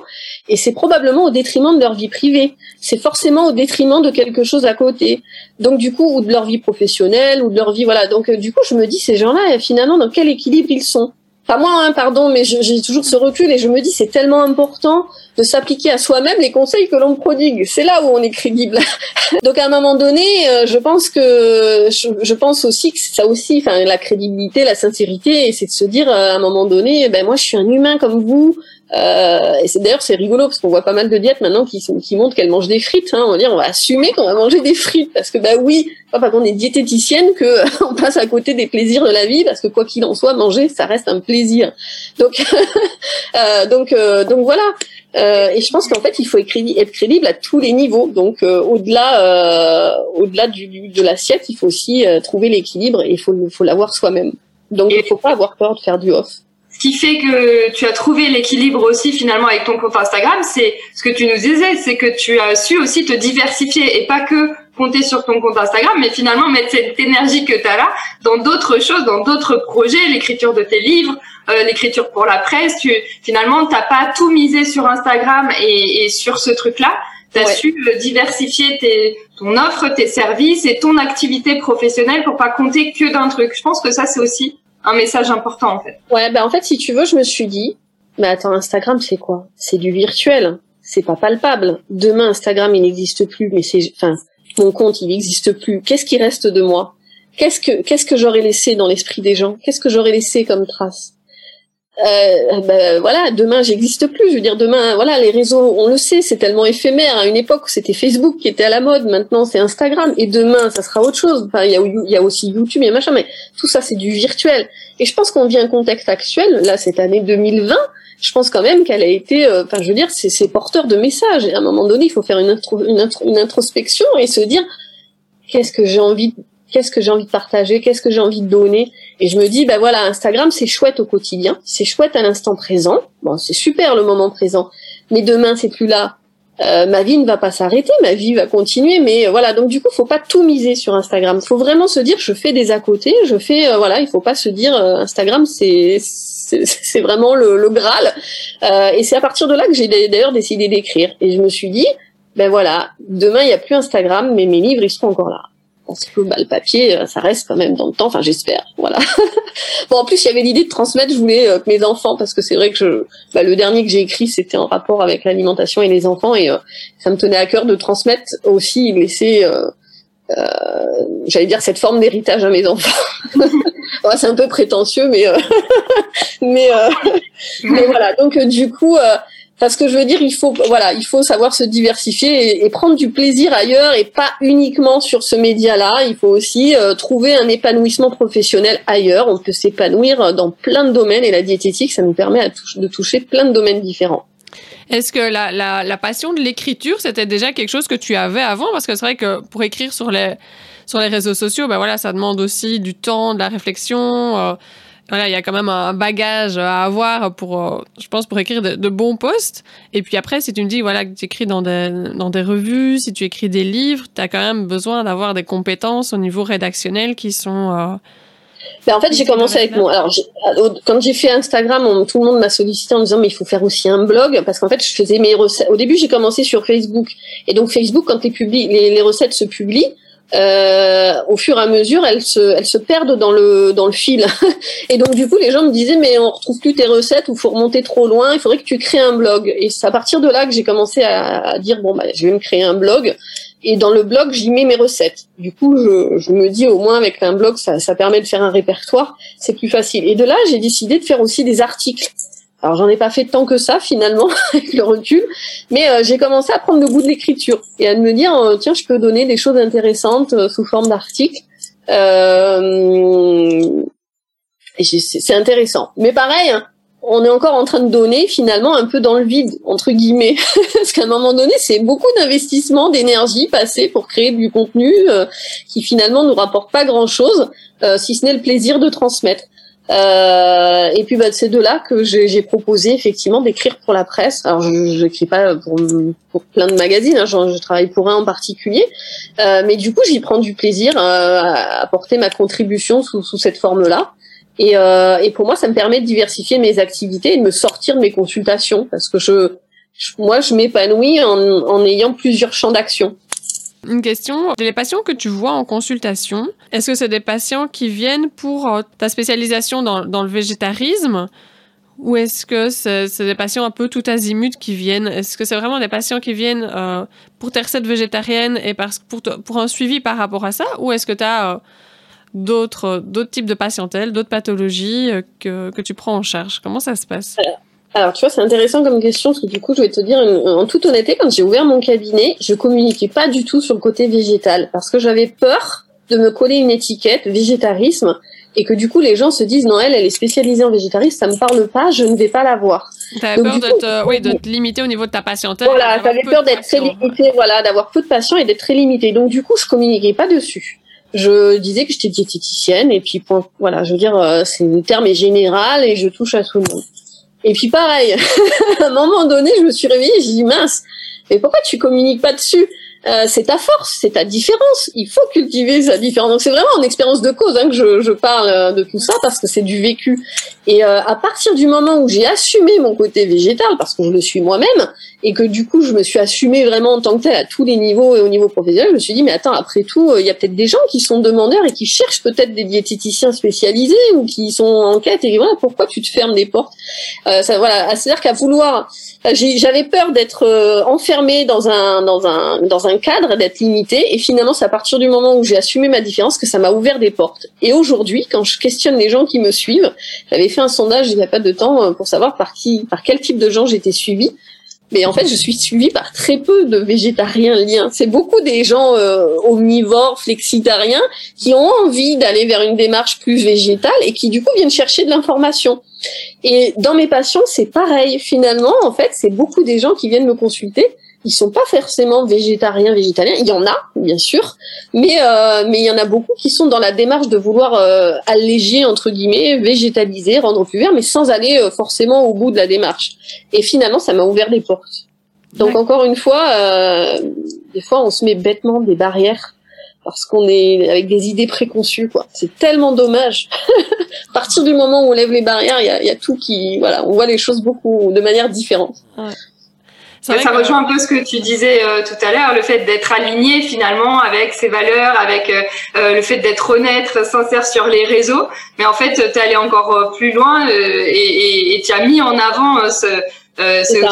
Et c'est probablement au détriment de leur vie privée. C'est forcément au détriment de quelque chose à côté. Donc, du coup, ou de leur vie professionnelle, ou de leur vie, voilà. Donc, euh, du coup, je me dis, ces gens-là, finalement, dans quel équilibre ils sont? Pas moi, hein, pardon, mais j'ai toujours ce recul et je me dis c'est tellement important de s'appliquer à soi-même les conseils que l'on prodigue. C'est là où on est crédible. Donc à un moment donné, euh, je pense que je, pense aussi que ça aussi, enfin la crédibilité, la sincérité, c'est de se dire euh, à un moment donné, ben moi je suis un humain comme vous. Euh, et c'est d'ailleurs c'est rigolo parce qu'on voit pas mal de diètes maintenant qui, qui montrent qu'elles mangent des frites. Hein. On va dire on va assumer qu'on va manger des frites parce que bah oui, pas parce qu'on est diététicienne que on passe à côté des plaisirs de la vie parce que quoi qu'il en soit, manger ça reste un plaisir. Donc euh, donc euh, donc voilà. Euh, et je pense qu'en fait il faut être crédible à tous les niveaux. Donc euh, au-delà au-delà du, de l'assiette, il faut aussi trouver l'équilibre et il faut faut l'avoir soi-même. Donc il faut pas avoir peur de faire du off. Ce qui fait que tu as trouvé l'équilibre aussi finalement avec ton compte Instagram, c'est ce que tu nous disais, c'est que tu as su aussi te diversifier et pas que compter sur ton compte Instagram, mais finalement mettre cette énergie que tu as là dans d'autres choses, dans d'autres projets, l'écriture de tes livres, euh, l'écriture pour la presse. Tu, finalement, t'as pas tout misé sur Instagram et, et sur ce truc-là. Tu as su euh, diversifier tes, ton offre, tes services et ton activité professionnelle pour pas compter que d'un truc. Je pense que ça, c'est aussi un message important en fait. Ouais, ben en fait, si tu veux, je me suis dit, mais attends, Instagram, c'est quoi? C'est du virtuel, c'est pas palpable. Demain, Instagram, il n'existe plus, mais c'est, enfin, mon compte, il n'existe plus. Qu'est-ce qui reste de moi? Qu'est-ce que, qu'est-ce que j'aurais laissé dans l'esprit des gens? Qu'est-ce que j'aurais laissé comme trace? Euh, ben, voilà, demain j'existe plus. Je veux dire, demain, voilà, les réseaux, on le sait, c'est tellement éphémère. À une époque, c'était Facebook qui était à la mode. Maintenant, c'est Instagram. Et demain, ça sera autre chose. Enfin, il y a, aussi YouTube, il y a machin, mais tout ça, c'est du virtuel. Et je pense qu'on vit un contexte actuel, là, cette année 2020. Je pense quand même qu'elle a été, euh, enfin, je veux dire, c'est porteur de messages. Et à un moment donné, il faut faire une, une, une introspection et se dire, qu'est-ce que j'ai envie qu'est-ce que j'ai envie de partager, qu'est-ce que j'ai envie de donner? Et je me dis, ben voilà, Instagram, c'est chouette au quotidien, c'est chouette à l'instant présent. Bon, c'est super le moment présent, mais demain, c'est plus là. Euh, ma vie ne va pas s'arrêter, ma vie va continuer, mais euh, voilà. Donc du coup, faut pas tout miser sur Instagram. Faut vraiment se dire, je fais des à côté, je fais, euh, voilà. Il faut pas se dire, Instagram, c'est c'est vraiment le, le Graal. et c'est à partir de là que j'ai d'ailleurs décidé d'écrire. Et je me suis dit, ben voilà, demain il y a plus Instagram, mais mes livres ils seront encore là parce que bah, le papier, euh, ça reste quand même dans le temps. Enfin, j'espère. Voilà. bon, en plus, il y avait l'idée de transmettre. Je voulais euh, que mes enfants, parce que c'est vrai que je, bah, le dernier que j'ai écrit, c'était en rapport avec l'alimentation et les enfants, et euh, ça me tenait à cœur de transmettre aussi, laisser, euh, j'allais dire cette forme d'héritage à mes enfants. ouais, c'est un peu prétentieux, mais mais mais voilà. Donc du coup. Parce que je veux dire, il faut, voilà, il faut savoir se diversifier et, prendre du plaisir ailleurs et pas uniquement sur ce média-là. Il faut aussi euh, trouver un épanouissement professionnel ailleurs. On peut s'épanouir dans plein de domaines et la diététique, ça nous permet de toucher plein de domaines différents. Est-ce que la, la, la, passion de l'écriture, c'était déjà quelque chose que tu avais avant? Parce que c'est vrai que pour écrire sur les, sur les réseaux sociaux, ben voilà, ça demande aussi du temps, de la réflexion. Euh, voilà, il y a quand même un bagage à avoir pour, euh, je pense, pour écrire de, bons posts. Et puis après, si tu me dis, voilà, que tu écris dans des, dans des revues, si tu écris des livres, tu as quand même besoin d'avoir des compétences au niveau rédactionnel qui sont... Euh, ben en fait, j'ai commencé avec mon. Alors, quand j'ai fait Instagram, tout le monde m'a sollicité en disant mais il faut faire aussi un blog parce qu'en fait, je faisais mes recettes. Au début, j'ai commencé sur Facebook et donc Facebook, quand les, les, les recettes se publient, euh, au fur et à mesure, elles se, elles se perdent dans le, dans le fil. et donc, du coup, les gens me disaient, mais on retrouve plus tes recettes ou faut remonter trop loin, il faudrait que tu crées un blog. Et c'est à partir de là que j'ai commencé à, dire, bon, bah, je vais me créer un blog. Et dans le blog, j'y mets mes recettes. Du coup, je, je, me dis, au moins, avec un blog, ça, ça permet de faire un répertoire, c'est plus facile. Et de là, j'ai décidé de faire aussi des articles. Alors j'en ai pas fait tant que ça finalement avec le recul, mais euh, j'ai commencé à prendre le goût de l'écriture et à me dire euh, tiens je peux donner des choses intéressantes euh, sous forme d'articles. c'est intéressant. Mais pareil, hein, on est encore en train de donner finalement un peu dans le vide entre guillemets, parce qu'à un moment donné c'est beaucoup d'investissement, d'énergie passée pour créer du contenu qui finalement nous rapporte pas grand chose, si ce n'est le plaisir de transmettre. Euh, et puis bah, c'est de là que j'ai proposé effectivement d'écrire pour la presse. Alors je n'écris pas pour, pour plein de magazines, hein, je, je, travaille pour un en particulier, euh, mais du coup j'y prends du plaisir euh, à apporter ma contribution sous, sous cette forme-là. Et, euh, et, pour moi ça me permet de diversifier mes activités et de me sortir de mes consultations parce que je, moi je m'épanouis en, en ayant plusieurs champs d'action. Une question, les patients que tu vois en consultation, est-ce que c'est des patients qui viennent pour euh, ta spécialisation dans, le végétarisme ou est-ce que c'est des patients un peu tout azimut qui viennent? Est-ce que c'est vraiment des patients qui viennent euh, pour tes recettes végétariennes et pour, un suivi par rapport à ça Ou est-ce que tu as euh, d'autres types de patientèle, d'autres pathologies que tu prends en charge? Comment ça se passe? Alors, tu vois, c'est intéressant comme question parce que du coup, je vais te dire en toute honnêteté, quand j'ai ouvert mon cabinet, je communiquais pas du tout sur le côté végétal parce que j'avais peur de me coller une étiquette végétarisme et que du coup les gens se disent non elle elle est spécialisée en végétarisme ça me parle pas je ne vais pas la voir. T'avais peur de, te, oui, de te limiter au niveau de ta patientèle voilà j'avais peur d'être très limitée voilà d'avoir peu de patients et d'être très limitée donc du coup je communiquais pas dessus. Je disais que j'étais diététicienne et puis voilà je veux dire euh, c'est le terme est général et je touche à tout le monde et puis pareil à un moment donné je me suis réveillée j'ai dit mince mais pourquoi tu communiques pas dessus? Euh, c'est ta force, c'est ta différence. Il faut cultiver sa différence. Donc c'est vraiment en expérience de cause hein, que je, je, parle euh, de tout ça parce que c'est du vécu. Et euh, à partir du moment où j'ai assumé mon côté végétal, parce que je le suis moi-même, et que du coup je me suis assumée vraiment en tant que tel à tous les niveaux et au niveau professionnel, je me suis dit mais attends après tout il y a peut-être des gens qui sont demandeurs et qui cherchent peut-être des diététiciens spécialisés ou qui sont en quête et voilà pourquoi tu te fermes des portes? ça, voilà, c'est-à-dire qu'à vouloir j'avais peur d'être euh, enfermée dans un dans un dans un cadre, d'être limitée. Et finalement, c'est à partir du moment où j'ai assumé ma différence que ça m'a ouvert des portes. Et aujourd'hui, quand je questionne les gens qui me suivent, j'avais fait un sondage il n'y a pas de temps euh, pour savoir par qui, par quel type de gens j'étais suivie. Mais en fait, je suis suivie par très peu de végétariens liens. C'est beaucoup des gens euh, omnivores, flexitariens, qui ont envie d'aller vers une démarche plus végétale et qui du coup viennent chercher de l'information. Et dans mes patients, c'est pareil. Finalement, en fait, c'est beaucoup des gens qui viennent me consulter. Ils sont pas forcément végétariens, végétaliens. Il y en a, bien sûr, mais euh, mais il y en a beaucoup qui sont dans la démarche de vouloir euh, alléger entre guillemets, végétaliser, rendre plus vert, mais sans aller euh, forcément au bout de la démarche. Et finalement, ça m'a ouvert des portes. Donc encore une fois, euh, des fois, on se met bêtement des barrières parce qu'on est avec des idées préconçues quoi. C'est tellement dommage. à partir du moment où on lève les barrières, il y a, y a, tout qui voilà, on voit les choses beaucoup de manière différente. Ouais. Ça rejoint un peu ce que tu disais euh, tout à l'heure, le fait d'être aligné finalement avec ses valeurs, avec euh, euh le fait d'être honnête, sincère sur les réseaux. Mais en fait, tu es allé encore euh, plus loin et tu as mis en avant ce, ce,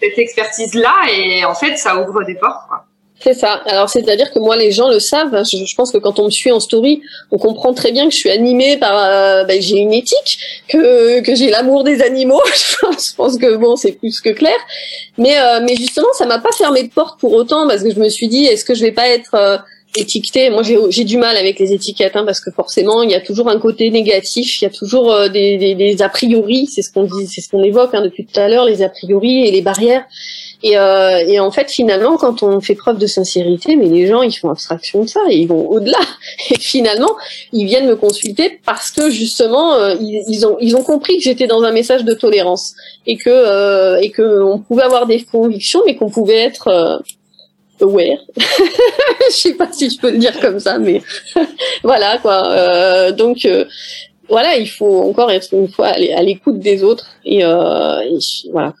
cette expertise-là et en fait, ça ouvre des portes. Quoi. C'est ça. Alors c'est-à-dire que moi les gens le savent. Je, je, pense que quand on me suit en story, on comprend très bien que je suis animée par. Euh, ben, j'ai une éthique, que que j'ai l'amour des animaux. je pense que bon c'est plus que clair. Mais euh, mais justement ça m'a pas fermé de porte pour autant parce que je me suis dit est-ce que je vais pas être étiquetée Moi j'ai du mal avec les étiquettes hein, parce que forcément il y a toujours un côté négatif, il y a toujours euh, des, des, des, a priori. C'est ce qu'on dit, c'est ce qu'on évoque hein, depuis tout à l'heure, les a priori et les barrières. Et, euh, et, en fait, finalement, quand on fait preuve de sincérité, mais les gens, ils font abstraction de ça et ils vont au-delà. Et finalement, ils viennent me consulter parce que justement, euh, ils, ils, ont ils ont compris que j'étais dans un message de tolérance et que euh, et que on pouvait avoir des convictions, mais qu'on pouvait être euh, aware. je sais pas si je peux le dire comme ça, mais voilà quoi. Euh, donc voilà, il faut encore être une fois à l'écoute des autres et, et voilà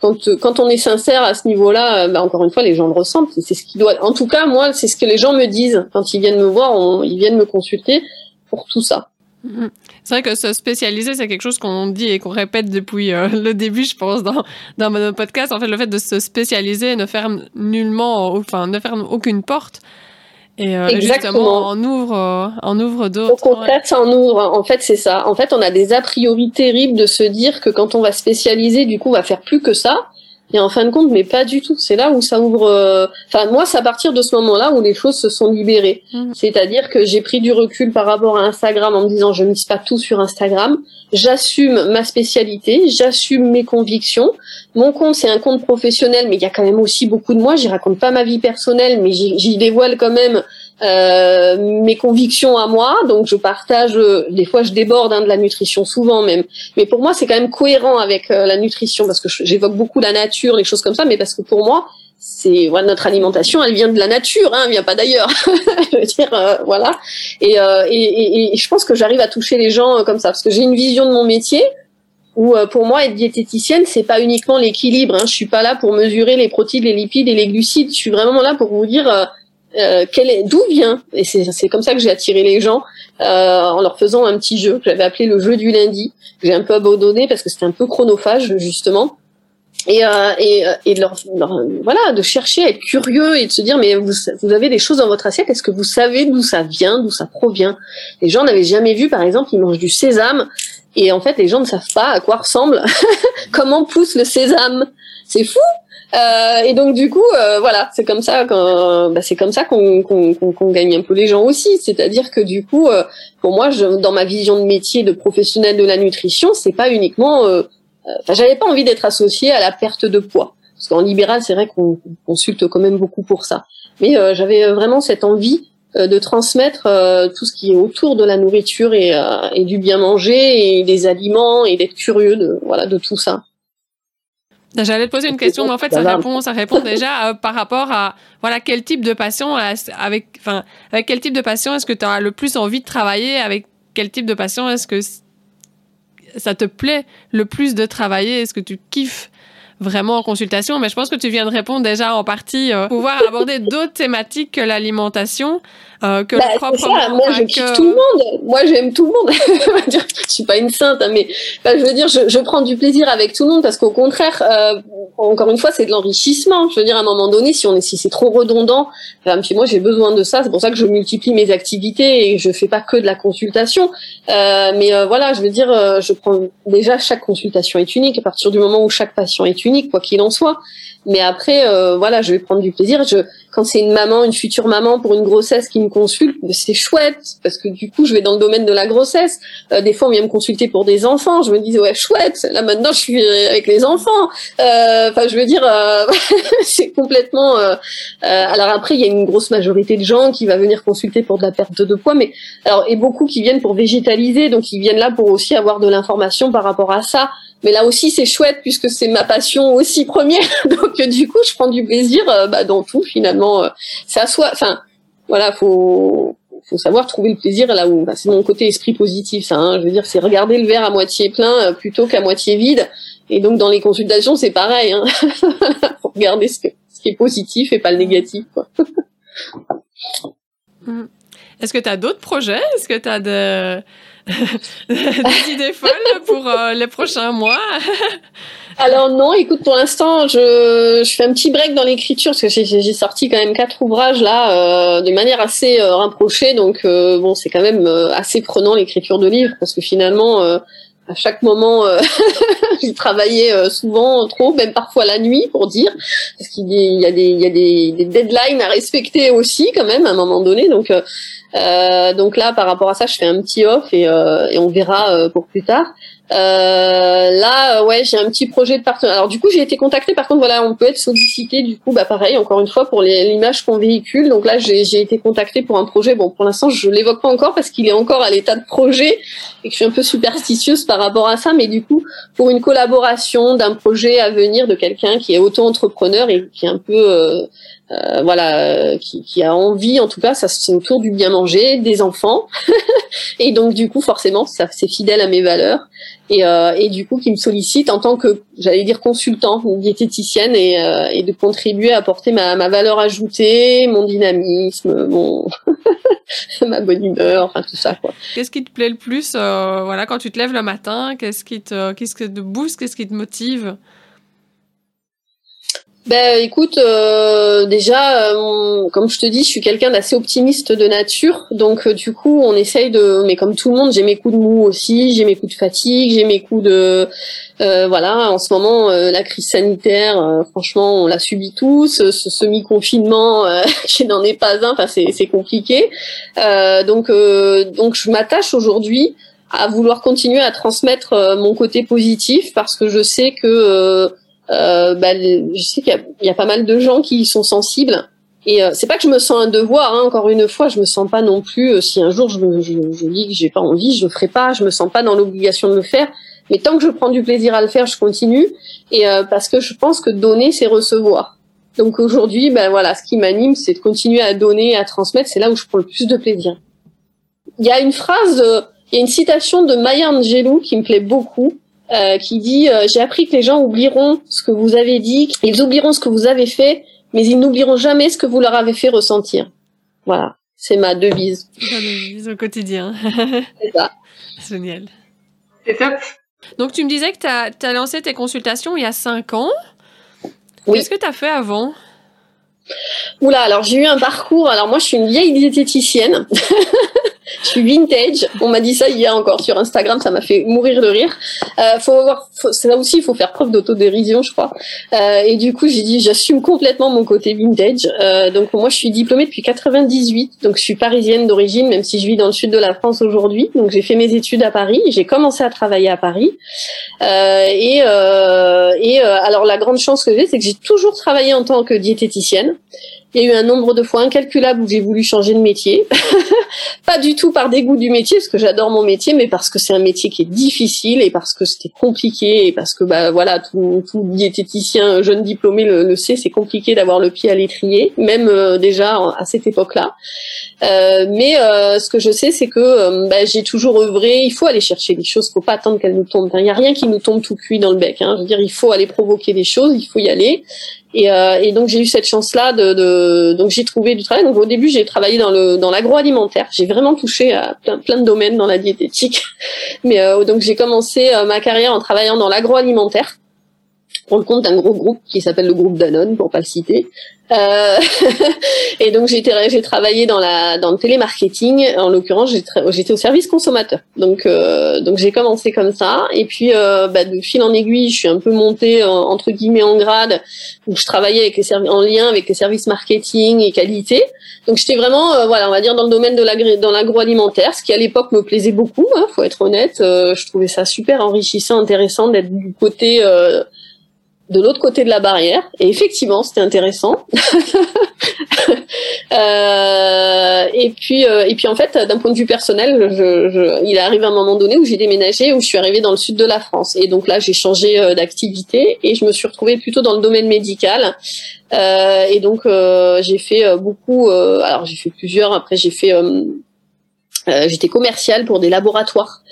quand, quand on est sincère à ce niveau-là, euh, bah encore une fois, les gens le ressentent. C'est ce qui doit. En tout cas, moi, c'est ce que les gens me disent quand ils viennent me voir. ils viennent me consulter pour tout ça. Mm-hmm. C'est vrai que se spécialiser, c'est quelque chose qu'on dit et qu'on répète depuis euh, le début, je pense, dans, dans mon podcast. En fait, le fait de se spécialiser ne ferme nullement, enfin, ne ferme aucune porte. Et euh, justement, on ouvre, on ouvre d'autres. Au contraire, ça en ouvre. En fait, c'est ça. En fait, on a des a priori terribles de se dire que quand on va spécialiser, du coup, on va faire plus que ça. Et en fin de compte, mais pas du tout. C'est là où ça ouvre. Euh, enfin, moi, c'est à partir de ce moment-là où les choses se sont libérées. Mmh. C'est-à-dire que j'ai pris du recul par rapport à Instagram en me disant je ne mise pas tout sur Instagram. J'assume ma spécialité, j'assume mes convictions. Mon compte, c'est un compte professionnel, mais il y a quand même aussi beaucoup de moi. J'y raconte pas ma vie personnelle, mais j'y dévoile quand même euh, mes convictions à moi. Donc je partage, euh, des fois je déborde hein, de la nutrition, souvent même. Mais pour moi c'est quand même cohérent avec euh, la nutrition parce que j'évoque beaucoup la nature, les choses comme ça, mais parce que pour moi c'est voilà, notre alimentation, elle vient de la nature, hein, elle vient pas d'ailleurs. je veux dire, voilà. Et, et, et, je pense que j'arrive à toucher les gens comme ça parce que j'ai une vision de mon métier où pour moi être diététicienne c'est pas uniquement l'équilibre. Hein. Je suis pas là pour mesurer les protéines, les lipides et les glucides. Je suis vraiment là pour vous dire euh, d'où vient, et c'est comme ça que j'ai attiré les gens, euh, en leur faisant un petit jeu que j'avais appelé le jeu du lundi. J'ai un peu abandonné parce que c'était un peu chronophage justement. Et, euh, et, euh, et de leur, voilà, de chercher à être curieux et de se dire mais vous, vous avez des choses dans votre assiette, est-ce que vous savez d'où ça vient, d'où ça provient? Les gens n'avaient jamais vu, par exemple, ils mangent du sésame et en fait les gens ne savent pas à quoi ressemble, comment pousse le sésame. C'est fou. Euh, et donc du coup, euh, voilà, c'est comme ça qu'on, bah, c'est comme ça qu'on, gagne un peu les gens aussi. C'est-à-dire que du coup, euh, pour moi, je, dans ma vision de métier de professionnel de la nutrition, c'est pas uniquement, euh, enfin, j'avais pas envie d'être associé à la perte de poids, parce qu'en libéral, c'est vrai qu'on consulte quand même beaucoup pour ça. Mais j'avais vraiment cette envie de transmettre tout ce qui est autour de la nourriture et, et du bien manger et des aliments et d'être curieux de voilà de tout ça. J'allais te poser une question, mais en fait, ça répond, ça répond déjà euh, par rapport à voilà quel type de passion avec, enfin, avec quel type de passion est-ce que tu as le plus envie de travailler Avec quel type de passion est-ce que ça te plaît le plus de travailler Est-ce que tu kiffes vraiment en consultation, mais je pense que tu viens de répondre déjà en partie. Euh, pouvoir aborder d'autres thématiques que l'alimentation, euh, que bah, le Moi, je kiffe tout le monde. Moi, j'aime tout le monde. je suis pas une sainte, hein, mais bah, je veux dire, je, je, prends du plaisir avec tout le monde parce qu'au contraire, euh, encore une fois, c'est de l'enrichissement. Je veux dire, à un moment donné, si on est, si c'est trop redondant, euh, puis moi, j'ai besoin de ça. C'est pour ça que je multiplie mes activités et je fais pas que de la consultation. Euh, mais euh, voilà, je veux dire, je prends déjà chaque consultation est unique à partir du moment où chaque patient est unique, quoi qu'il en soit. Mais après, euh, voilà, je vais prendre du plaisir. Je, quand c'est une maman, une future maman pour une grossesse qui me consulte, c'est chouette parce que du coup, je vais dans le domaine de la grossesse. Euh, des fois, on vient me consulter pour des enfants. Je me dis ouais, chouette. Là maintenant, je suis avec les enfants. Euh, enfin, je veux dire, c'est complètement. alors après, il y a une grosse majorité de gens qui va venir consulter pour de la perte de poids, mais alors et beaucoup qui viennent pour végétaliser, donc ils viennent là pour aussi avoir de l'information par rapport à ça. Mais là aussi, c'est chouette puisque c'est ma passion aussi première. Donc du coup, je prends du plaisir euh, bah, dans tout finalement. Euh, ça soit, enfin, voilà, faut faut savoir trouver le plaisir là où. Bah, c'est mon côté esprit positif, ça. Hein. je veux dire, c'est regarder le verre à moitié plein euh, plutôt qu'à moitié vide. Et donc dans les consultations, c'est pareil. Hein. faut regarder ce, ce qui est positif et pas le négatif. Quoi. Mm. Est-ce que tu as d'autres projets? Est-ce que tu as de des idées folles pour euh, les prochains mois. Alors non, écoute, pour l'instant, je, fais un petit break dans l'écriture parce que j'ai sorti quand même quatre ouvrages là euh, de manière assez euh, rapprochée, donc euh, bon, c'est quand même assez prenant l'écriture de livres parce que finalement, à chaque moment, j'ai travaillé souvent trop, même parfois la nuit pour dire, parce qu'il y a des il y a des, deadlines à respecter aussi quand même à un moment donné, donc euh, donc là, par rapport à ça, je fais un petit off et, euh, et on verra euh, pour plus tard. Euh, là, ouais, j'ai un petit projet de partenariat. Alors du coup, j'ai été contactée. Par contre, voilà, on peut être sollicité. Du coup, bah pareil, encore une fois pour l'image qu'on véhicule. Donc là, j'ai été contactée pour un projet. Bon, pour l'instant, je l'évoque pas encore parce qu'il est encore à l'état de projet et que je suis un peu superstitieuse par rapport à ça. Mais du coup, pour une collaboration d'un projet à venir de quelqu'un qui est auto-entrepreneur et qui est un peu euh, voilà, euh, qui, qui, a envie, en tout cas, ça c'est autour du bien manger, des enfants, et donc du coup forcément ça c'est fidèle à mes valeurs, et, euh, et du coup qui me sollicite en tant que, j'allais dire consultant, diététicienne, et, euh, et de contribuer à apporter ma, ma valeur ajoutée, mon dynamisme, mon ma bonne humeur, enfin tout ça quoi. Qu'est-ce qui te plaît le plus, voilà, quand tu te lèves le matin, qu'est-ce qui te, qu'est-ce qui te booste, qu'est-ce qui te motive? Ben écoute, euh, déjà, euh, comme je te dis, je suis quelqu'un d'assez optimiste de nature, donc euh, du coup, on essaye de, mais comme tout le monde, j'ai mes coups de mou aussi, j'ai mes coups de fatigue, j'ai mes coups de, voilà, en ce moment, la crise sanitaire, franchement, on l'a subi tous, ce, semi-confinement, je n'en ai pas un, enfin c'est compliqué, donc donc je m'attache aujourd'hui à vouloir continuer à transmettre mon côté positif parce que je sais que euh, bah, je sais qu'il y, y, a pas mal de gens qui sont sensibles. Et euh, c'est pas que je me sens un devoir, hein, encore une fois, je me sens pas non plus. Euh, si un jour je, je, je dis que j'ai pas envie, je le ferai pas. Je me sens pas dans l'obligation de le faire. Mais tant que je prends du plaisir à le faire, je continue. Et euh, parce que je pense que donner, c'est recevoir. Donc aujourd'hui, ben voilà, ce qui m'anime, c'est de continuer à donner, à transmettre. C'est là où je prends le plus de plaisir. Il y a une phrase, il y a une citation de Maya Angelou qui me plaît beaucoup. Euh, qui dit euh, J'ai appris que les gens oublieront ce que vous avez dit, ils oublieront ce que vous avez fait, mais ils n'oublieront jamais ce que vous leur avez fait ressentir. Voilà, c'est ma devise. Ma devise au quotidien. c'est ça. Génial. C'est top. Donc, tu me disais que tu as, as, lancé tes consultations il y a cinq ans. Oui. Qu'est-ce que tu as fait avant? Oula, alors j'ai eu un parcours. Alors moi, je suis une vieille diététicienne. je suis vintage. On m'a dit ça hier encore sur Instagram, ça m'a fait mourir de rire. Euh, faut voir, faut, là aussi, il faut faire preuve d'autodérision, je crois. Euh, et du coup, j'ai dit, j'assume complètement mon côté vintage. Euh, donc moi, je suis diplômée depuis 98, donc je suis parisienne d'origine, même si je vis dans le sud de la France aujourd'hui. Donc j'ai fait mes études à Paris, j'ai commencé à travailler à Paris. Euh, et euh, et euh, alors la grande chance que j'ai, c'est que j'ai toujours travaillé en tant que diététicienne. Il y a eu un nombre de fois incalculable où j'ai voulu changer de métier. pas du tout par dégoût du métier, parce que j'adore mon métier, mais parce que c'est un métier qui est difficile et parce que c'était compliqué et parce que bah voilà, tout, tout diététicien jeune diplômé le, le sait, c'est compliqué d'avoir le pied à l'étrier, même euh, déjà à cette époque-là. Euh, mais euh, ce que je sais, c'est que bah, j'ai toujours œuvré. Il faut aller chercher des choses, faut pas attendre qu'elles nous tombent. Il n'y a rien qui nous tombe tout cuit dans le bec. Hein. Je veux dire, il faut aller provoquer des choses, il faut y aller. Et, euh, et, donc j'ai eu cette chance-là de, de, donc j'ai trouvé du travail. Donc au début j'ai travaillé dans l'agroalimentaire. J'ai vraiment touché à plein, plein de domaines dans la diététique. Mais euh, donc j'ai commencé euh, ma carrière en travaillant dans l'agroalimentaire pour le compte d'un gros groupe qui s'appelle le groupe Danone pour pas le citer. Euh, et donc j'ai travaillé dans la dans le télémarketing. En l'occurrence, j'étais au service consommateur. Donc euh, donc j'ai commencé comme ça. Et puis euh, bah, de fil en aiguille, je suis un peu montée entre guillemets en grade où je travaillais avec les en lien avec les services marketing et qualité. Donc j'étais vraiment euh, voilà on va dire dans le domaine de l'agroalimentaire, ce qui à l'époque me plaisait beaucoup. Hein, faut être honnête. Euh, je trouvais ça super enrichissant, intéressant d'être du côté euh, de l'autre côté de la barrière. Et effectivement, c'était intéressant. euh, et puis, euh, et puis en fait, d'un point de vue personnel, il est arrivé un moment donné où j'ai déménagé, où je suis arrivée dans le sud de la France. Et donc là, j'ai changé euh, d'activité et je me suis retrouvée plutôt dans le domaine médical. Euh, et donc, j'ai fait beaucoup. alors, j'ai fait plusieurs. Après, j'ai fait. J'étais commerciale pour des laboratoires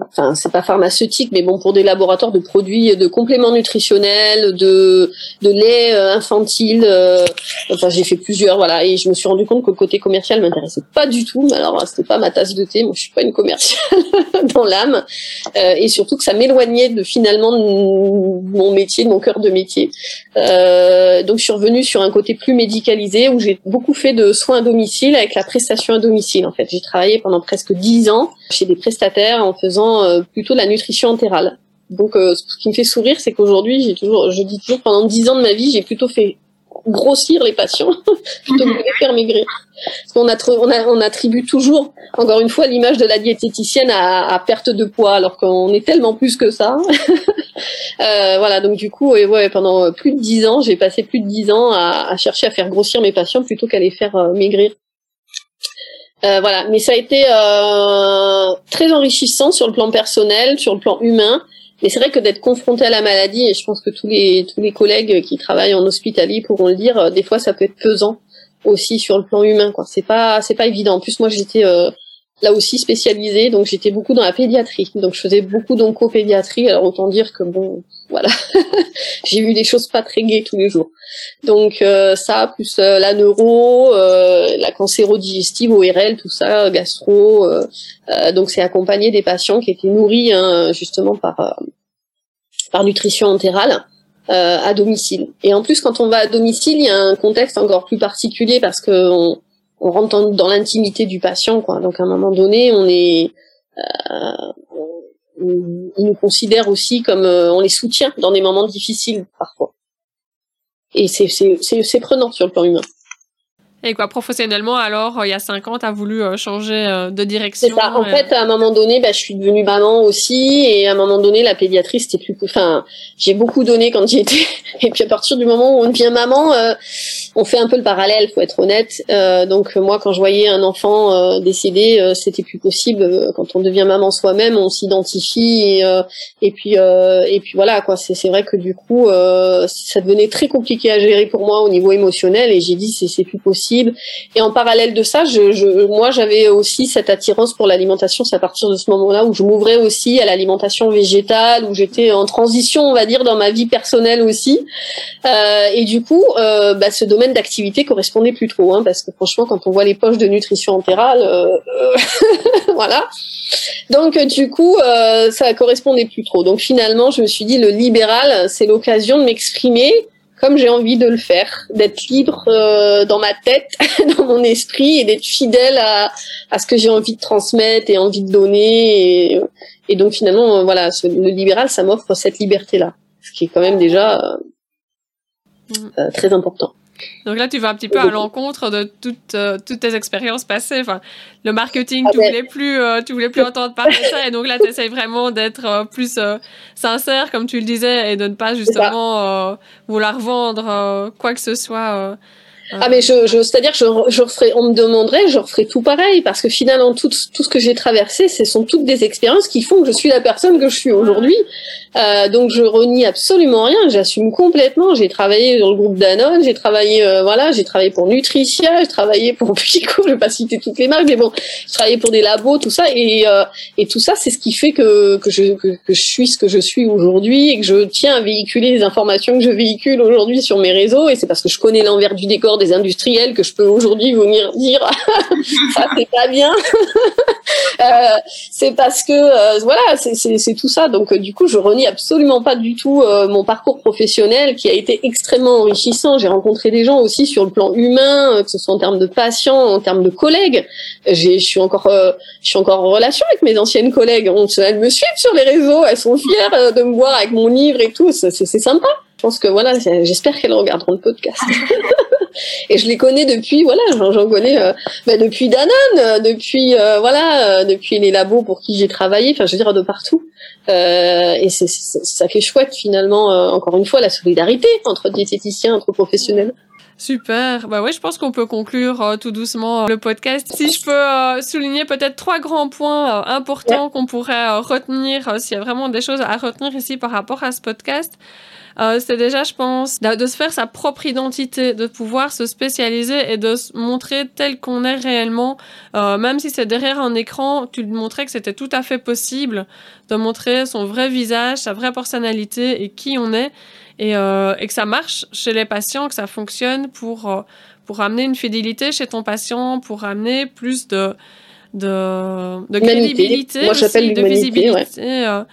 enfin c'est pas pharmaceutique, mais bon pour des laboratoires de produits de compléments nutritionnels, de de lait euh, infantile. Euh, enfin j'ai fait plusieurs, voilà, et je me suis rendu compte que le côté commercial m'intéressait pas du tout. Alors c'était pas ma tasse de thé, moi je suis pas une commerciale dans l'âme, euh, et surtout que ça m'éloignait de finalement de mon métier, de mon cœur de métier. Euh, donc je suis revenue sur un côté plus médicalisé où j'ai beaucoup fait de soins à domicile avec la prestation à domicile. En fait, j'ai travaillé pendant presque dix ans chez des prestataires en faisant euh, plutôt la nutrition entérale. Donc, euh, ce qui me fait sourire, c'est qu'aujourd'hui, j'ai toujours, je dis toujours, pendant dix ans de ma vie, j'ai plutôt fait grossir les patients plutôt que les faire maigrir. Parce qu'on on, attribue toujours, encore une fois, l'image de la diététicienne à, perte de poids, alors qu'on est tellement plus que ça. euh, voilà, donc du coup, ouais, ouais, pendant plus de dix ans, j'ai passé plus de dix ans à, à, chercher à faire grossir mes patients plutôt qu'à les faire euh, maigrir. Euh, voilà, mais ça a été euh, très enrichissant sur le plan personnel, sur le plan humain. Mais c'est vrai que d'être confronté à la maladie, et je pense que tous les tous les collègues qui travaillent en hospitalier pourront le dire, euh, des fois ça peut être pesant aussi sur le plan humain. Quoi, c'est pas c'est pas évident. En plus, moi j'étais euh, là aussi spécialisée, donc j'étais beaucoup dans la pédiatrie. Donc je faisais beaucoup d'oncopédiatrie. Alors autant dire que bon, voilà, j'ai vu des choses pas très gaies tous les jours. Donc euh, ça, plus euh, la neuro, euh, la cancérodigestive, ORL, tout ça, gastro. Donc c'est accompagné des patients qui étaient nourris hein, justement par par nutrition entérale. à domicile. Et en plus, quand on va à domicile, il y a un contexte encore plus particulier parce que on, rentre dans, l'intimité du patient, quoi. Donc à un moment donné, on est, ils nous considèrent aussi comme euh, on les soutient dans des moments difficiles parfois. Et c'est c'est prenant sur le plan humain. Et quoi, professionnellement, alors, il y a cinq ans, tu as voulu euh, changer euh, de direction C'est ça. En fait, à un moment donné, bah, je suis devenue maman aussi. Et à un moment donné, la pédiatrie, c'était plus... Enfin, j'ai beaucoup donné quand j'y étais. Et puis à partir du moment où on devient maman, euh, on fait un peu le parallèle, faut être honnête. Euh, donc moi, quand je voyais un enfant euh, décédé, c'était plus possible. Quand on devient maman soi-même, on s'identifie. Et, et, puis, et puis voilà, quoi. C'est vrai que du coup, ça devenait très compliqué à gérer pour moi au niveau émotionnel. Et j'ai dit, c'est plus possible Et en parallèle de ça, moi, j'avais aussi cette attirance pour l'alimentation. C'est à partir de ce moment-là où je m'ouvrais aussi à l'alimentation végétale, où j'étais en transition, on va dire, dans ma vie personnelle aussi. Euh, et du coup, euh, bah, ce domaine d'activité correspondait plus trop, hein, parce que franchement, quand on voit les poches de nutrition entérale, euh, voilà. Donc du coup, euh, ça correspondait plus trop. Donc finalement, je me suis dit, le libéral, c'est l'occasion de m'exprimer comme j'ai envie de le faire, d'être libre euh, dans ma tête, dans mon esprit, et d'être fidèle à, à ce que j'ai envie de transmettre et envie de donner. Et, et donc finalement, voilà, le libéral, ça m'offre cette liberté-là, ce qui est quand même déjà euh, très important. Donc là, tu vas un petit peu à l'encontre de toutes, euh, toutes tes expériences passées. Enfin, le marketing, ah tu, ben. voulais plus, euh, tu voulais plus entendre parler de ça. Et donc là, tu essayes vraiment d'être euh, plus sincère, comme tu le disais, et de ne pas justement vouloir vendre quoi que ce soit ah mais je, je c'est-à-dire je, je referai, on me demanderait, je referai tout pareil parce que finalement tout, tout ce que j'ai traversé, ce sont toutes des expériences qui font que je suis la personne que je suis aujourd'hui. Euh, donc je renie absolument rien, j'assume complètement. J'ai travaillé dans le groupe Danone, j'ai travaillé, euh, voilà, j'ai travaillé pour Nutricia, j'ai travaillé pour Pico, je vais pas citer toutes les marques, mais bon, j'ai travaillé pour des labos, tout ça, et, euh, et tout ça, c'est ce qui fait que, que, je, que, que, je suis ce que je suis aujourd'hui et que je tiens à véhiculer les informations que je véhicule aujourd'hui sur mes réseaux. Et c'est parce que je connais l'envers du décor des industriels que je peux aujourd'hui venir dire ça c'est pas bien. euh, c'est parce que euh, voilà, c'est tout ça. Donc euh, du coup, je renie absolument pas du tout mon parcours professionnel qui a été extrêmement enrichissant. J'ai rencontré des gens aussi sur le plan humain, que ce soit en termes de patients, en termes de collègues. Je suis encore, je suis encore en relation avec mes anciennes collègues. On, elles me suivent sur les réseaux, elles sont fières de me voir avec mon livre et tout. C'est sympa. Je pense que voilà, j'espère qu'elles regarderont le podcast. et je les connais depuis, voilà, j'en connais euh, bah, depuis Danone, euh, depuis euh, voilà, depuis les labos pour qui j'ai travaillé, enfin je veux dire de partout. et c'est, ça fait chouette finalement, encore une fois, la solidarité entre diététiciens, entre professionnels. Super. Bah ouais, je pense qu'on peut conclure tout doucement le podcast. Si je peux souligner peut-être trois grands points importants qu'on pourrait retenir, s'il y a vraiment des choses à retenir ici par rapport à ce podcast. Euh, c'est déjà, je pense, de, se faire sa propre identité, de pouvoir se spécialiser et de se montrer tel qu'on est réellement, euh, même si c'est derrière un écran, tu montrais que c'était tout à fait possible de montrer son vrai visage, sa vraie personnalité et qui on est, et, euh, et que ça marche chez les patients, que ça fonctionne pour euh, pour amener une fidélité chez ton patient, pour amener plus de de, de crédibilité, Moi, aussi, de visibilité. Euh,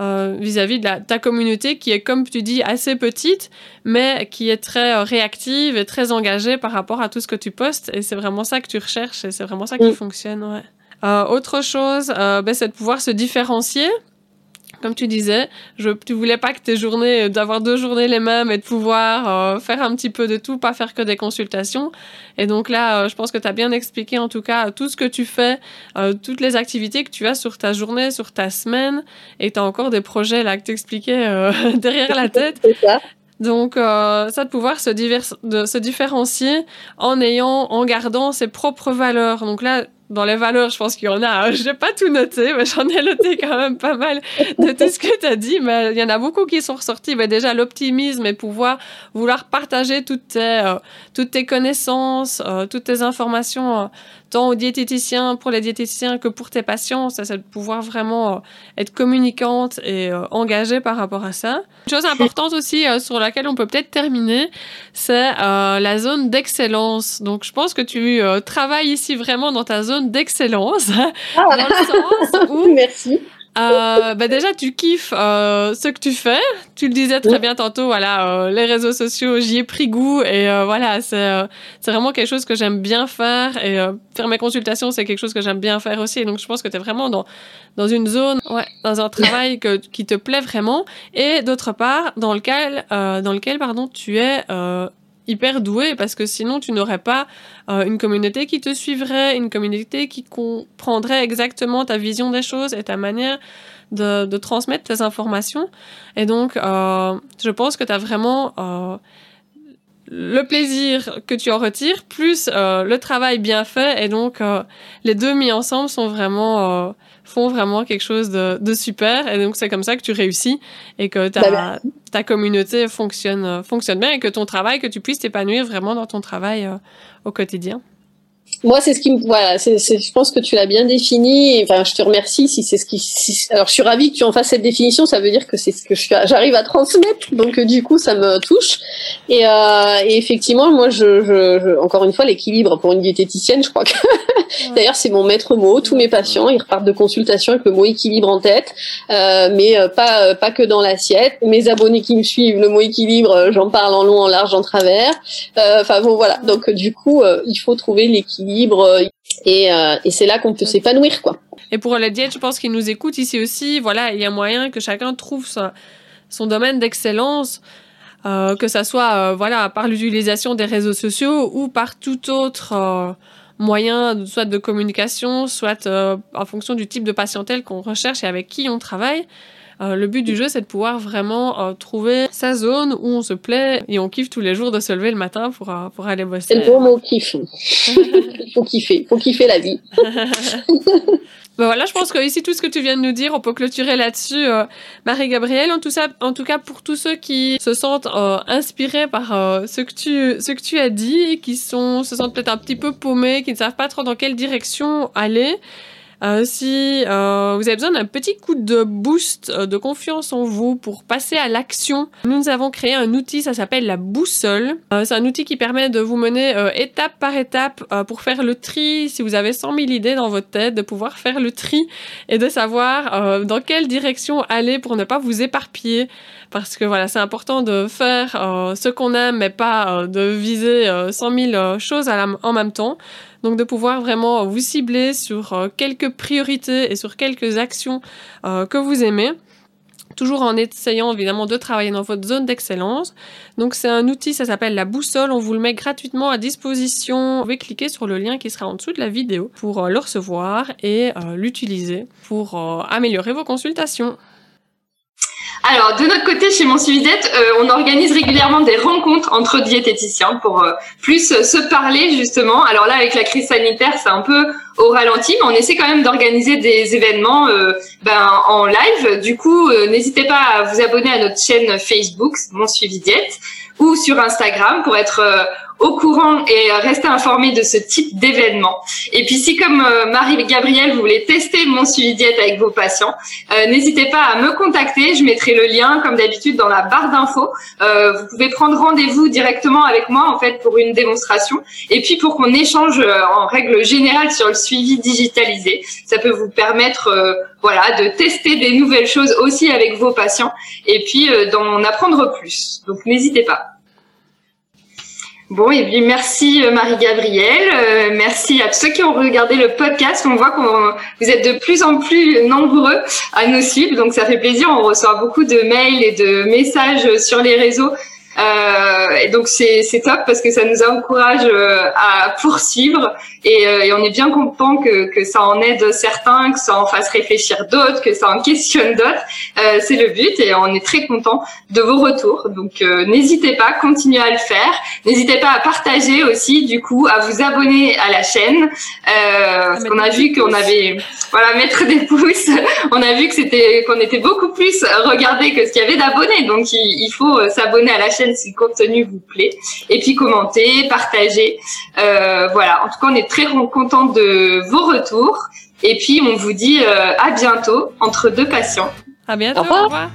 euh, vis-à-vis de la, ta communauté qui est, comme tu dis, assez petite, mais qui est très euh, réactive et très engagée par rapport à tout ce que tu postes. Et c'est vraiment ça que tu recherches et c'est vraiment ça qui mm. fonctionne. Ouais. Euh, autre chose, euh, ben, c'est de pouvoir se différencier comme tu disais, je, tu voulais pas que tes journées, euh, d'avoir deux journées les mêmes et de pouvoir euh, faire un petit peu de tout, pas faire que des consultations. Et donc là, euh, je pense que tu as bien expliqué en tout cas tout ce que tu fais, toutes les activités que tu as sur ta journée, sur ta semaine, et tu as encore des projets là que tu expliquais derrière la tête. Donc, euh, ça de pouvoir se, de se différencier en ayant, en gardant ses propres valeurs. Donc là, dans les valeurs, je pense qu'il y en a. Je n'ai pas tout noté, mais j'en ai noté quand même pas mal de tout ce que tu as dit. Mais il y en a beaucoup qui sont ressortis. Mais déjà, l'optimisme et pouvoir vouloir partager toutes tes, euh, toutes tes connaissances, euh, toutes tes informations, euh, tant aux diététiciens, pour les diététiciens que pour tes patients. Ça, c'est de pouvoir vraiment être communicante et engagée par rapport à ça. Une chose importante aussi sur laquelle on peut peut-être terminer, c'est la zone d'excellence. Donc, je pense que tu travailles ici vraiment dans ta zone d'excellence. Ah. Dans le sens où, Merci. Euh, bah déjà, tu kiffes euh, ce que tu fais. Tu le disais très bien tantôt, voilà, euh, les réseaux sociaux, j'y ai pris goût et euh, voilà, c'est euh, c'est vraiment quelque chose que j'aime bien faire et faire mes consultations, c'est quelque chose que j'aime bien faire aussi. donc, je pense que tu es vraiment dans dans une zone, ouais, dans un travail que, qui te plaît vraiment et d'autre part, dans lequel dans lequel pardon, tu es hyper doué parce que sinon tu n'aurais pas euh, une communauté qui te suivrait, une communauté qui comprendrait exactement ta vision des choses et ta manière de, transmettre tes informations. Et donc, euh, je pense que tu as vraiment euh, le plaisir que tu en retires, plus le travail bien fait. Et donc, les deux mis ensemble sont vraiment font vraiment quelque chose de, de super. Et donc, c'est comme ça que tu réussis et que ta, bah, ta communauté fonctionne, fonctionne bien et que ton travail, que tu puisses t'épanouir vraiment dans ton travail euh, au quotidien. Moi, c'est ce qui me, voilà, c'est, je pense que tu l'as bien défini. enfin, je te remercie si c'est ce qui, alors je suis ravie que tu en fasses cette définition. Ça veut dire que c'est ce que j'arrive à transmettre. Donc, euh, du coup, ça me touche. Et, euh, et effectivement, moi, je, je, encore une fois, l'équilibre pour une diététicienne, je crois que, d'ailleurs, c'est mon maître mot. Tous mes patients, ils repartent de consultation avec le mot équilibre en tête, euh, mais euh, pas, euh, pas que dans l'assiette. Mes abonnés qui me suivent, le mot équilibre, j'en parle en long, en large, en travers. Enfin, bon, voilà. Donc, du coup, il faut trouver l'équilibre libre euh, et, euh, et c'est là qu'on peut s'épanouir quoi. Et pour la diète, je pense qu'ils nous écoutent ici aussi. Voilà, il y a moyen que chacun trouve son, domaine d'excellence, euh, que ça soit voilà par l'utilisation des réseaux sociaux ou par tout autre moyen, soit de communication, soit en fonction du type de patientèle qu'on recherche et avec qui on travaille. Euh, le but du jeu, c'est de pouvoir vraiment euh, trouver sa zone où on se plaît et on kiffe tous les jours de se lever le matin pour, euh, pour aller bosser. C'est le bon mot kiff. Faut kiffer, faut kiffer la vie. Ben voilà, je pense que ici tout ce que tu viens de nous dire, on peut clôturer là-dessus. Marie-Gabrielle, en tout ça, en tout cas pour tous ceux qui se sentent inspirés par ce que tu ce que tu as dit, qui sont se sentent peut-être un petit peu paumés, qui ne savent pas trop dans quelle direction aller. Euh, si euh, vous avez besoin d'un petit coup de boost euh, de confiance en vous pour passer à l'action, nous avons créé un outil, ça s'appelle la boussole. c'est un outil qui permet de vous mener étape par étape pour faire le tri. Si vous avez 100 000 idées dans votre tête, de pouvoir faire le tri et de savoir dans quelle direction aller pour ne pas vous éparpiller. Parce que voilà, c'est important de faire ce qu'on aime, mais pas de viser 100 000 choses en même temps. Donc de pouvoir vraiment vous cibler sur euh, quelques priorités et sur quelques actions euh, que vous aimez toujours en essayant évidemment de travailler dans votre zone d'excellence. Donc c'est un outil, ça s'appelle la boussole, on vous le met gratuitement à disposition. Vous pouvez cliquer sur le lien qui sera en dessous de la vidéo pour euh, le recevoir et l'utiliser pour améliorer vos consultations. Alors, de notre côté, chez Mon Suivi euh, on organise régulièrement des rencontres entre diététiciens pour euh, plus euh, se parler, justement. Alors là, avec la crise sanitaire, c'est un peu au ralenti, mais on essaie quand même d'organiser des événements ben, en live. Du coup, n'hésitez pas à vous abonner à notre chaîne Facebook, Mon Suivi Diète, ou sur Instagram pour être au courant et rester informé de ce type d'événement. Et puis si comme euh, Marie-Gabrielle, vous voulez tester mon suivi diète avec vos patients, euh, n'hésitez pas à me contacter. Je mettrai le lien comme d'habitude dans la barre d'infos. Euh, vous pouvez prendre rendez-vous directement avec moi en fait pour une démonstration et puis pour qu'on échange en règle générale sur le suivi digitalisé. Ça peut vous permettre voilà, de tester des nouvelles choses aussi avec vos patients et puis d'en apprendre plus. Donc n'hésitez pas. Bon, et bien merci euh, Marie-Gabrielle, euh, merci à ceux qui ont regardé le podcast. On voit que vous êtes de plus en plus nombreux à nous suivre, donc ça fait plaisir. On reçoit beaucoup de mails et de messages sur les réseaux euh, et donc c'est top parce que ça nous encourage euh, à poursuivre et, euh, et, on est bien content que, que ça en aide certains, que ça en fasse réfléchir d'autres, que ça en questionne d'autres. Euh, c'est le but et on est très content de vos retours. Donc n'hésitez pas, continuez à le faire. N'hésitez pas à partager aussi, du coup, à vous abonner à la chaîne. Euh, parce qu'on a vu qu'on avait, voilà, mettre des pouces. on a vu que c'était qu'on était beaucoup plus regardé que ce qu'il y avait d'abonnés. Donc il, il faut s'abonner à la chaîne si le contenu vous plaît. Et puis commenter, partager. Euh, voilà, en tout cas, on est très content de vos retours. Et puis, on vous dit euh, à bientôt entre deux patients. À bientôt. Au revoir.